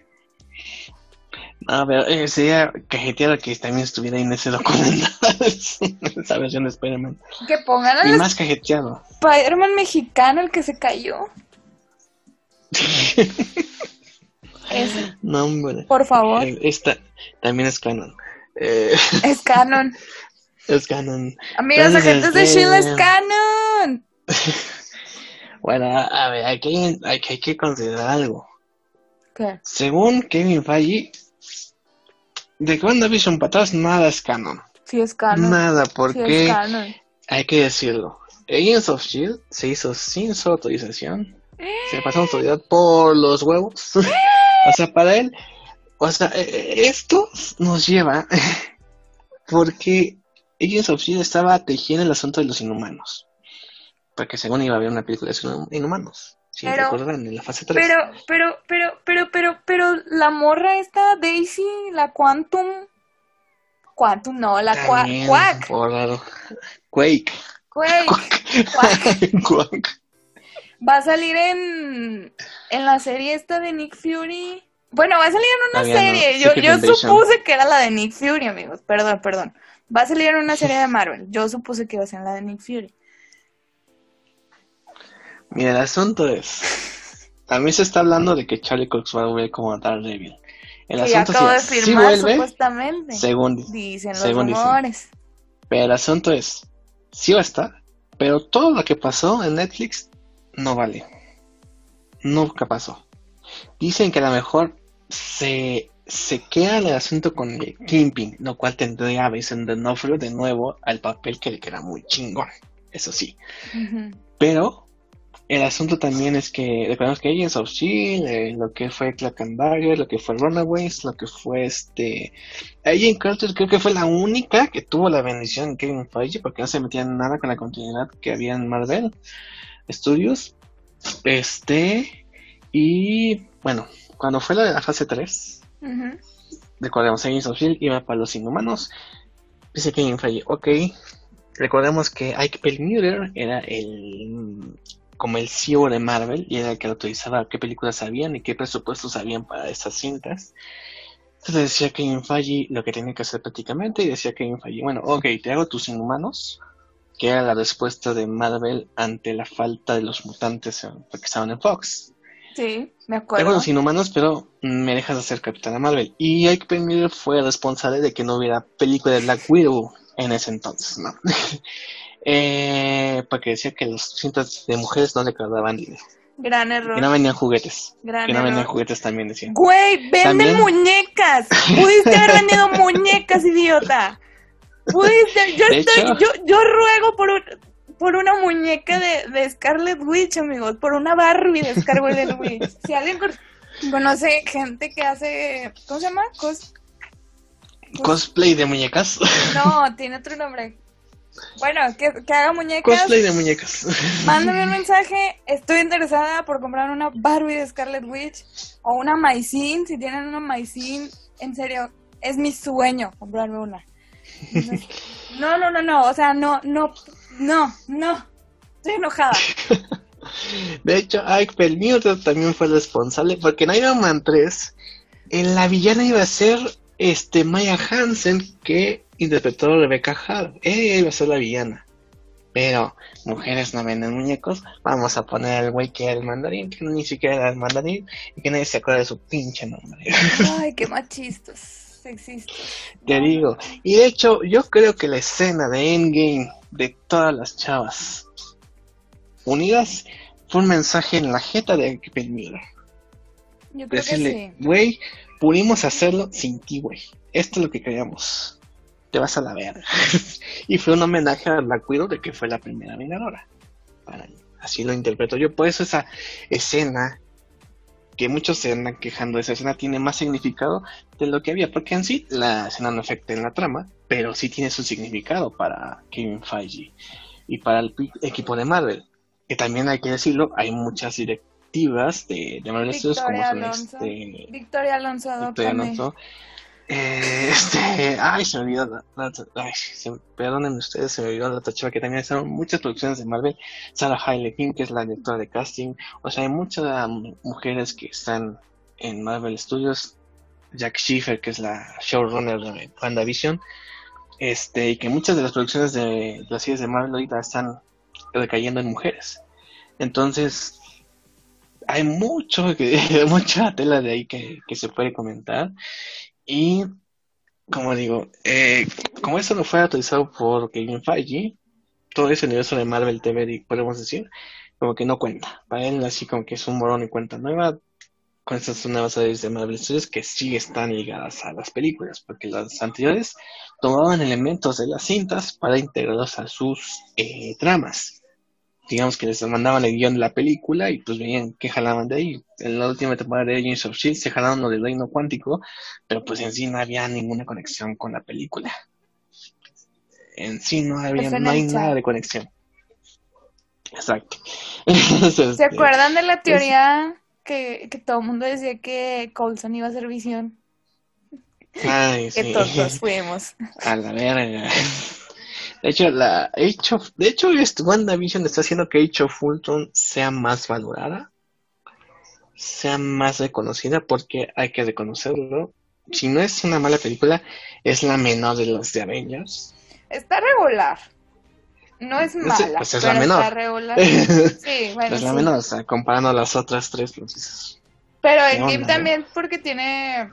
A ver, eh, sería cajeteado que también estuviera ahí en ese documental, esa versión de Spider-Man. Que pongan Y al más cajeteado. Spider-Man mexicano, el que se cayó. Ese, no, hombre. por favor. Eh, Esta también es canon. Eh, Es canon. es canon. Amigos, agentes de Shield es canon. Bueno, a ver, hay que, hay que, hay que considerar algo. ¿Qué? Según Kevin Feige, de WandaVision para atrás nada es canon. Sí es canon. Nada, Sí porque canon. hay que decirlo. Agents of Shield se hizo sin su autorización. Se pasó autoridad por los huevos. o sea, para él, o sea, eh, eh, esto nos lleva porque Agents of Shield estaba tejiendo el asunto de los inhumanos. Porque según iba a haber una película de inhumanos. Si Pero- recuerdan, en la fase 3. Pero, pero, pero, pero, pero, pero, la morra esta, Daisy, la Quantum. Quantum, no, la También, Quack. Quake. Quake. Quack. Quack. Va a salir en, en la serie esta de Nick Fury. Bueno, va a salir en una Todavía no, serie. Yo, yo supuse que era la de Nick Fury, amigos. Perdón, perdón. Va a salir en una serie de Marvel. Yo supuse que iba a ser la de Nick Fury. Mira, el asunto es. También se está hablando de que Charlie Cox va a volver como Daredevil. El que asunto acabo de es: si firmar, vuelve, supuestamente. según. Dicen los según dicen. Pero el asunto es: sí va a estar, pero todo lo que pasó en Netflix no vale. Nunca pasó. Dicen que a lo mejor se, se queda el asunto con el Kingpin, lo cual tendría a Vincent D'Onofrio de nuevo al papel que le queda muy chingón. Eso sí. Pero el asunto también es que recordemos que Agents of Shield, eh, lo que fue Cloak and Dagger, lo que fue Runaways, lo que fue este Agent Carter, creo que fue la única que tuvo la bendición en Kevin Feige porque no se metía en nada con la continuidad que había en Marvel Studios. Este y bueno, cuando fue la de la fase 3, Ujú. recordemos Agents of Shield iba para los inhumanos. Dice Kevin Feige, ok. Recordemos que Ike Perlmutter era el como el CEO de Marvel y era el que autorizaba qué películas habían y qué presupuestos habían para esas cintas. Entonces decía Kevin Feige lo que tenía que hacer prácticamente y decía Kevin Feige, bueno, ok, te hago tus inhumanos, que era la respuesta de Marvel ante la falta de los mutantes en- porque estaban en Fox. Sí, me acuerdo. los inhumanos, pero me dejas hacer Capitana Marvel. Y Ike Perlmutter fue responsable de que no hubiera película de Black Widow en ese entonces, ¿no? eh, porque decía que los cintas de mujeres no le cargaban dinero. Gran Que error. no vendían juguetes. Gran Que no vendían error. juguetes también decían. Güey, venden También- muñecas. Pudiste haber vendido muñecas, idiota. Pudiste. Yo estoy, hecho- yo, yo ruego por un- por una muñeca de, de Scarlet Witch, amigos, por una Barbie de Scarlet Witch. Si alguien con- conoce gente que hace, ¿cómo se llama? Cos- Cosplay de muñecas. no, tiene otro nombre. Bueno, que, que haga muñecas. Cosplay de muñecas. Mándame un mensaje. Estoy interesada por comprar una Barbie de Scarlet Witch o una Maicin. Si tienen una Maicin, en serio, es mi sueño comprarme una. No, no, no, no. O sea, no, no, no, no. Estoy enojada. De hecho, Ike Perlmutter también fue responsable porque en Iron Man 3 en la villana iba a ser este Maya Hansen que interpretó a Rebecca Hall. Ella iba a ser la villana. Pero mujeres no venden muñecos. Vamos a poner al güey que era el mandarín, que ni siquiera era el mandarín y que nadie se acuerda de su pinche nombre. Ay, qué machistas, Te digo. Y de hecho, yo creo que la escena de Endgame de todas las chavas unidas fue un mensaje en la jeta de Ike Perlmutter. Yo creo decirle, güey, pudimos hacerlo sin ti, güey. Esto es lo que queríamos. Te vas a la verga. y fue un homenaje a Black Widow de que fue la primera vengadora. Para mí. Así lo interpreto yo. Por eso esa escena, que muchos se andan quejando de esa escena, tiene más significado de lo que había. Porque en sí la escena no afecta en la trama, pero sí tiene su significado para Kevin Feige y para el equipo de Marvel. Que también hay que decirlo, hay muchas directivas de, de Marvel Studios como son Alonso. este Victoria Alonso, Victoria. Alonso. Eh, este, ay, se me olvidó la, la- perdónenme ustedes, se me olvidó la otra chava que también están muchas producciones de Marvel, Sarah King, que es la directora de casting, o sea, hay muchas um, mujeres que están en Marvel Studios, Jack Schiffer, que es la showrunner de WandaVision, este, y que muchas de las producciones de, de las series de Marvel ahorita están recayendo en mujeres. Entonces, hay mucho que, mucha tela de ahí que, que se puede comentar. Y, como digo, eh, como eso no fue autorizado por Kevin Feige, todo ese universo de Marvel TV, podemos decir, como que no cuenta. Para él, así como que es un morón y cuenta nueva, con estas nuevas series de Marvel Studios que sí están ligadas a las películas, porque las anteriores tomaban elementos de las cintas para integrarlos a sus eh, tramas. Digamos que les mandaban el guion de la película y pues veían que jalaban de ahí. En la última temporada de Agents of Shield se jalaron lo del reino cuántico, pero pues en sí no había ninguna conexión con la película. En sí no había, Pues no hay chat. nada de conexión. Exacto. ¿Se acuerdan de la teoría que, que todo el mundo decía que Coulson iba a ser visión? Ay, Que sí. todos fuimos. A la verga. De hecho, la Age of, de hecho, este WandaVision está haciendo que Age of Ultron sea más valorada, sea más reconocida, porque hay que reconocerlo. Si no es una mala película, es la menor de las de Avengers. Está regular. No es mala, pues es pero la menor. está regular. Sí, bueno, es la menor, o sea, comparando a las otras tres, pues Pero ¿Qué Endgame también porque tiene...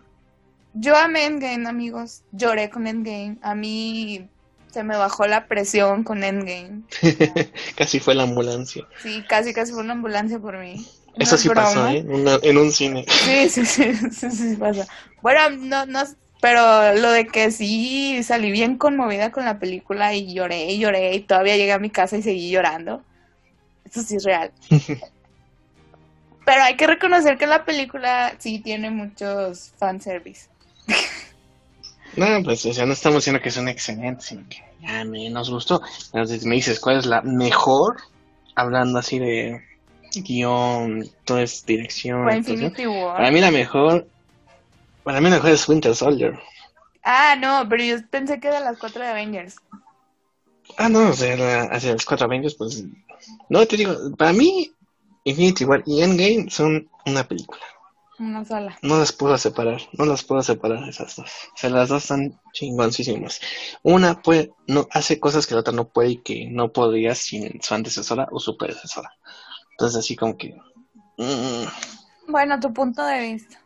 Yo amé Endgame, amigos. Lloré con Endgame. A mí se me bajó la presión con Endgame. casi fue la ambulancia. Sí, casi casi fue una ambulancia por mí. Eso es sí pasó. ¿eh? Una- en un cine. Sí, sí, sí, sí, sí pasa. Bueno, no, no, pero lo de que sí salí bien conmovida con la película y lloré y lloré y todavía llegué a mi casa y seguí llorando. Eso sí es real. Pero hay que reconocer que la película sí tiene muchos fanservice. No, pues, o sea, no estamos diciendo que son excelentes, sino que ya me, nos gustó. Entonces me dices, ¿cuál es la mejor? Hablando así de guion, toda es dirección. Infinity War. Para mí la mejor, para mí la mejor es Winter Soldier. Ah, no, pero yo pensé que de las cuatro de Avengers. Ah, no, o sea, la- hacia los cuatro Avengers, pues, no, te digo, para mí, Infinity War y Endgame son una película. Una sola. No las puedo separar, no las puedo separar esas dos. O sea, las dos están chingoncísimas. Una puede, no, hace cosas que la otra no puede y que no podría sin su antecesora o su predecesora. Entonces así como que... mm, Bueno, tu punto de vista.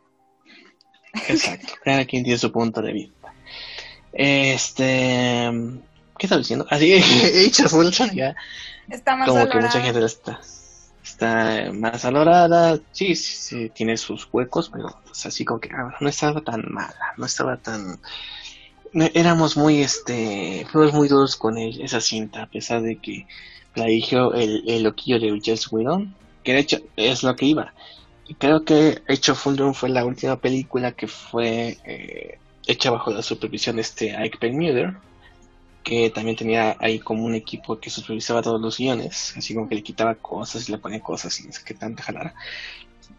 exacto, cada quien tiene su punto de vista. Este... ¿Qué estaba diciendo? Así, of Ultron ya Está más como que mucha gente la está, está más valorada, sí, sí, sí, tiene sus huecos, pero pues, así como que ah, no estaba tan mala, no estaba tan... éramos muy, este, fuimos muy duros con esa cinta, a pesar de que la dirigió el, el loquillo de Joss Whedon, que de hecho es lo que iba. Creo que Hecho Fulton fue la última película que fue eh, hecha bajo la supervisión de este Ike Perlmutter, que también tenía ahí como un equipo que supervisaba todos los guiones, así como que le quitaba cosas y le ponía cosas y no sé qué tanta jalara.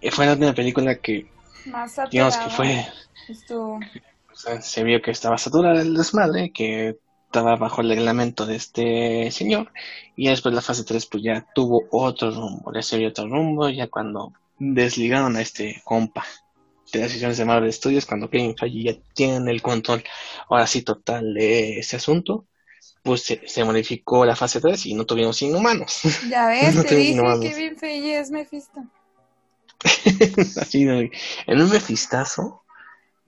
Eh, fue la última película que, Más digamos que fue, Estuvo. o sea, se vio que estaba saturada el desmadre, que estaba bajo el reglamento de este señor, y después la fase 3 pues ya tuvo otro rumbo, ya se vio otro rumbo, ya cuando desligaron a este compa de las decisiones de Marvel Studios, cuando Kevin Feige ya tiene el control, ahora sí total de ese asunto, pues se, se modificó la fase 3 y no tuvimos inhumanos. Ya ves, No te dije innovamos. que bien Feige es Mephisto. Así en un mefistazo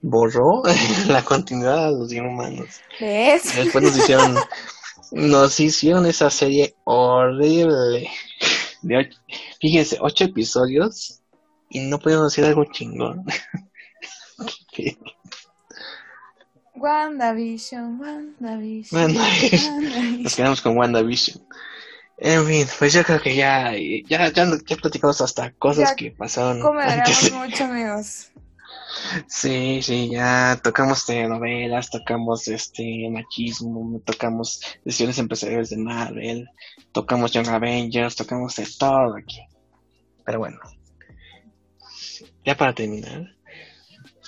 borró la continuidad de los inhumanos. ¿Ves? Después nos hicieron, nos hicieron esa serie horrible. De ocho- fíjense, ocho episodios y no podemos hacer algo chingón. WandaVision, WandaVision. WandaVision. Nos quedamos con WandaVision. En fin, pues yo creo que ya, ya, ya, ya platicamos hasta cosas Ya que pasaron antes. Mucho, amigos. Sí, sí, ya tocamos telenovelas, tocamos este machismo, tocamos decisiones empresariales de Marvel, tocamos Young Avengers, tocamos de todo aquí. Pero bueno, ya para terminar,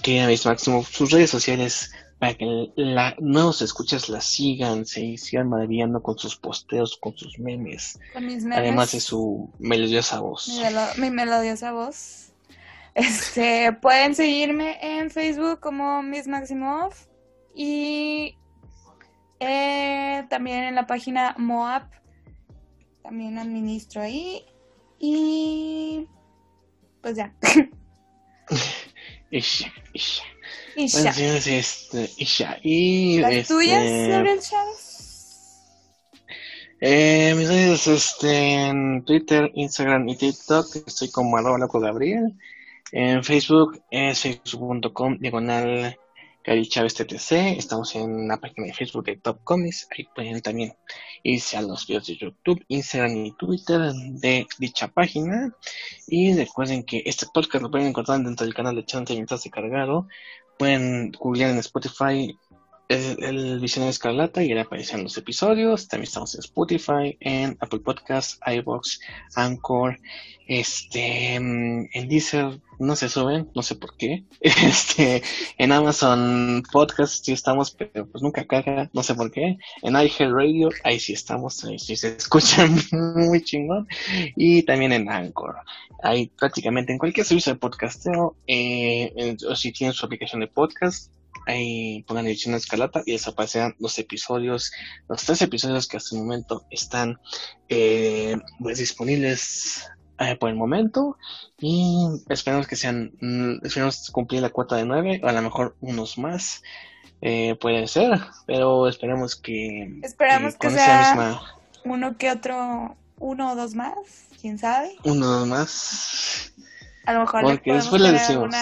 quería Miss Máximo, sus redes sociales para que la, nuevos escuchas las sigan, se sigan maravillando con sus posteos, con sus memes, Con mis memes. además de su melodiosa voz. mi, melo- mi melodiosa voz. Este, pueden seguirme en Facebook como Miss Maximov y eh, también en la página Moab. También administro ahí. Y pues ya. Y ya. señores, este, y ya. Y ¿Las este, tuyas, Gabriel Chávez? eh, mis redes este, en Twitter, Instagram y TikTok estoy como arroba loco Gabriel. En Facebook es facebook.com diagonal Cari Chávez TTC. Estamos en la página de Facebook de Top Comics. Ahí pueden también irse a los videos de YouTube, Instagram y Twitter de dicha página. Y recuerden que este podcast lo pueden encontrar dentro del canal de Chante mientras cargado. Pueden googlear en Spotify el, el Visionario Escarlata y le aparecen los episodios. También estamos en Spotify, en Apple Podcasts, iBox, Anchor, este, mm, en Deezer no se suben, no sé por qué. Este, en Amazon Podcast sí estamos, pero pues nunca caga, no sé por qué. En Radio ahí sí estamos, ahí sí se escuchan muy chingón. Y también en Anchor. Ahí prácticamente en cualquier servicio de podcasteo, eh, o si tienen su aplicación de podcast, ahí pongan edición escalata y desaparecerán los episodios, los tres episodios que hasta el momento están eh, pues disponibles eh, por el momento y esperamos que sean, mm, esperamos cumplir la cuota de nueve o a lo mejor unos más. Eh, puede ser, pero esperemos que esperamos que, sea uno que otro, uno o dos más, quién sabe. Uno o más. A lo mejor Porque después le decimos.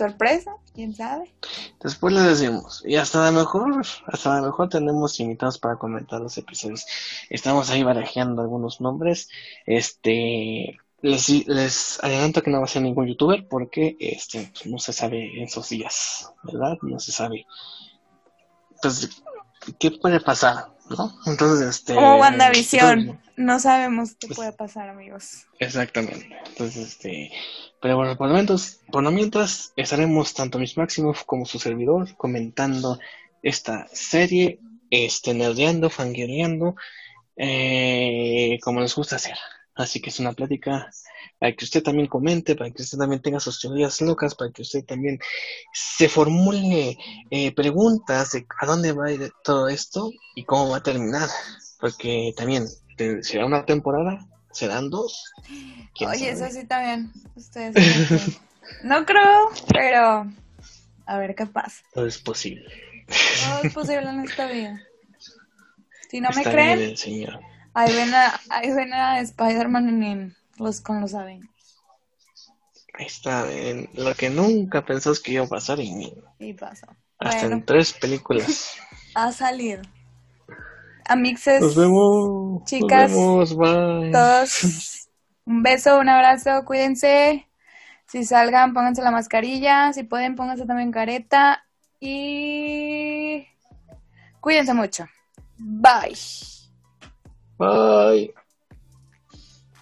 Sorpresa, quién sabe. Después le decimos, y hasta a mejor, hasta a mejor tenemos invitados para comentar los episodios. Estamos ahí barajeando algunos nombres. Este, les, les adelanto que no va a ser ningún youtuber porque este pues, no se sabe en esos días, ¿verdad? No se sabe. Pues, ¿qué puede pasar? ¿No? Entonces, este. Como WandaVision. no sabemos qué pues puede pasar, amigos. Exactamente. Entonces, este. Pero bueno, por lo, menos, por lo mientras estaremos tanto Miss Maximoff como su servidor comentando esta serie, este, nerdeando, fangirleando, eh, como nos gusta hacer. Así que es una plática para que usted también comente, para que usted también tenga sus teorías locas, para que usted también se formule eh, preguntas de a dónde va a ir todo esto y cómo va a terminar. Porque también será una temporada, serán dos. Oye, eso sí también. Ustedes no creo, pero a ver qué pasa. Todo es posible. Todo es posible en esta vida. Si no me creen, ahí ven a, ahí ven a Spider-Man en los, con los Avengers. Ahí está, en lo que nunca pensás que iba a pasar y, y pasó. Hasta en tres películas. Ha salido. Amixes. Nos vemos. Chicas. Nos vemos, bye. Todos. Un beso, un abrazo, cuídense. Si salgan, pónganse la mascarilla. Si pueden, pónganse también careta. Y cuídense mucho. Bye. Bye.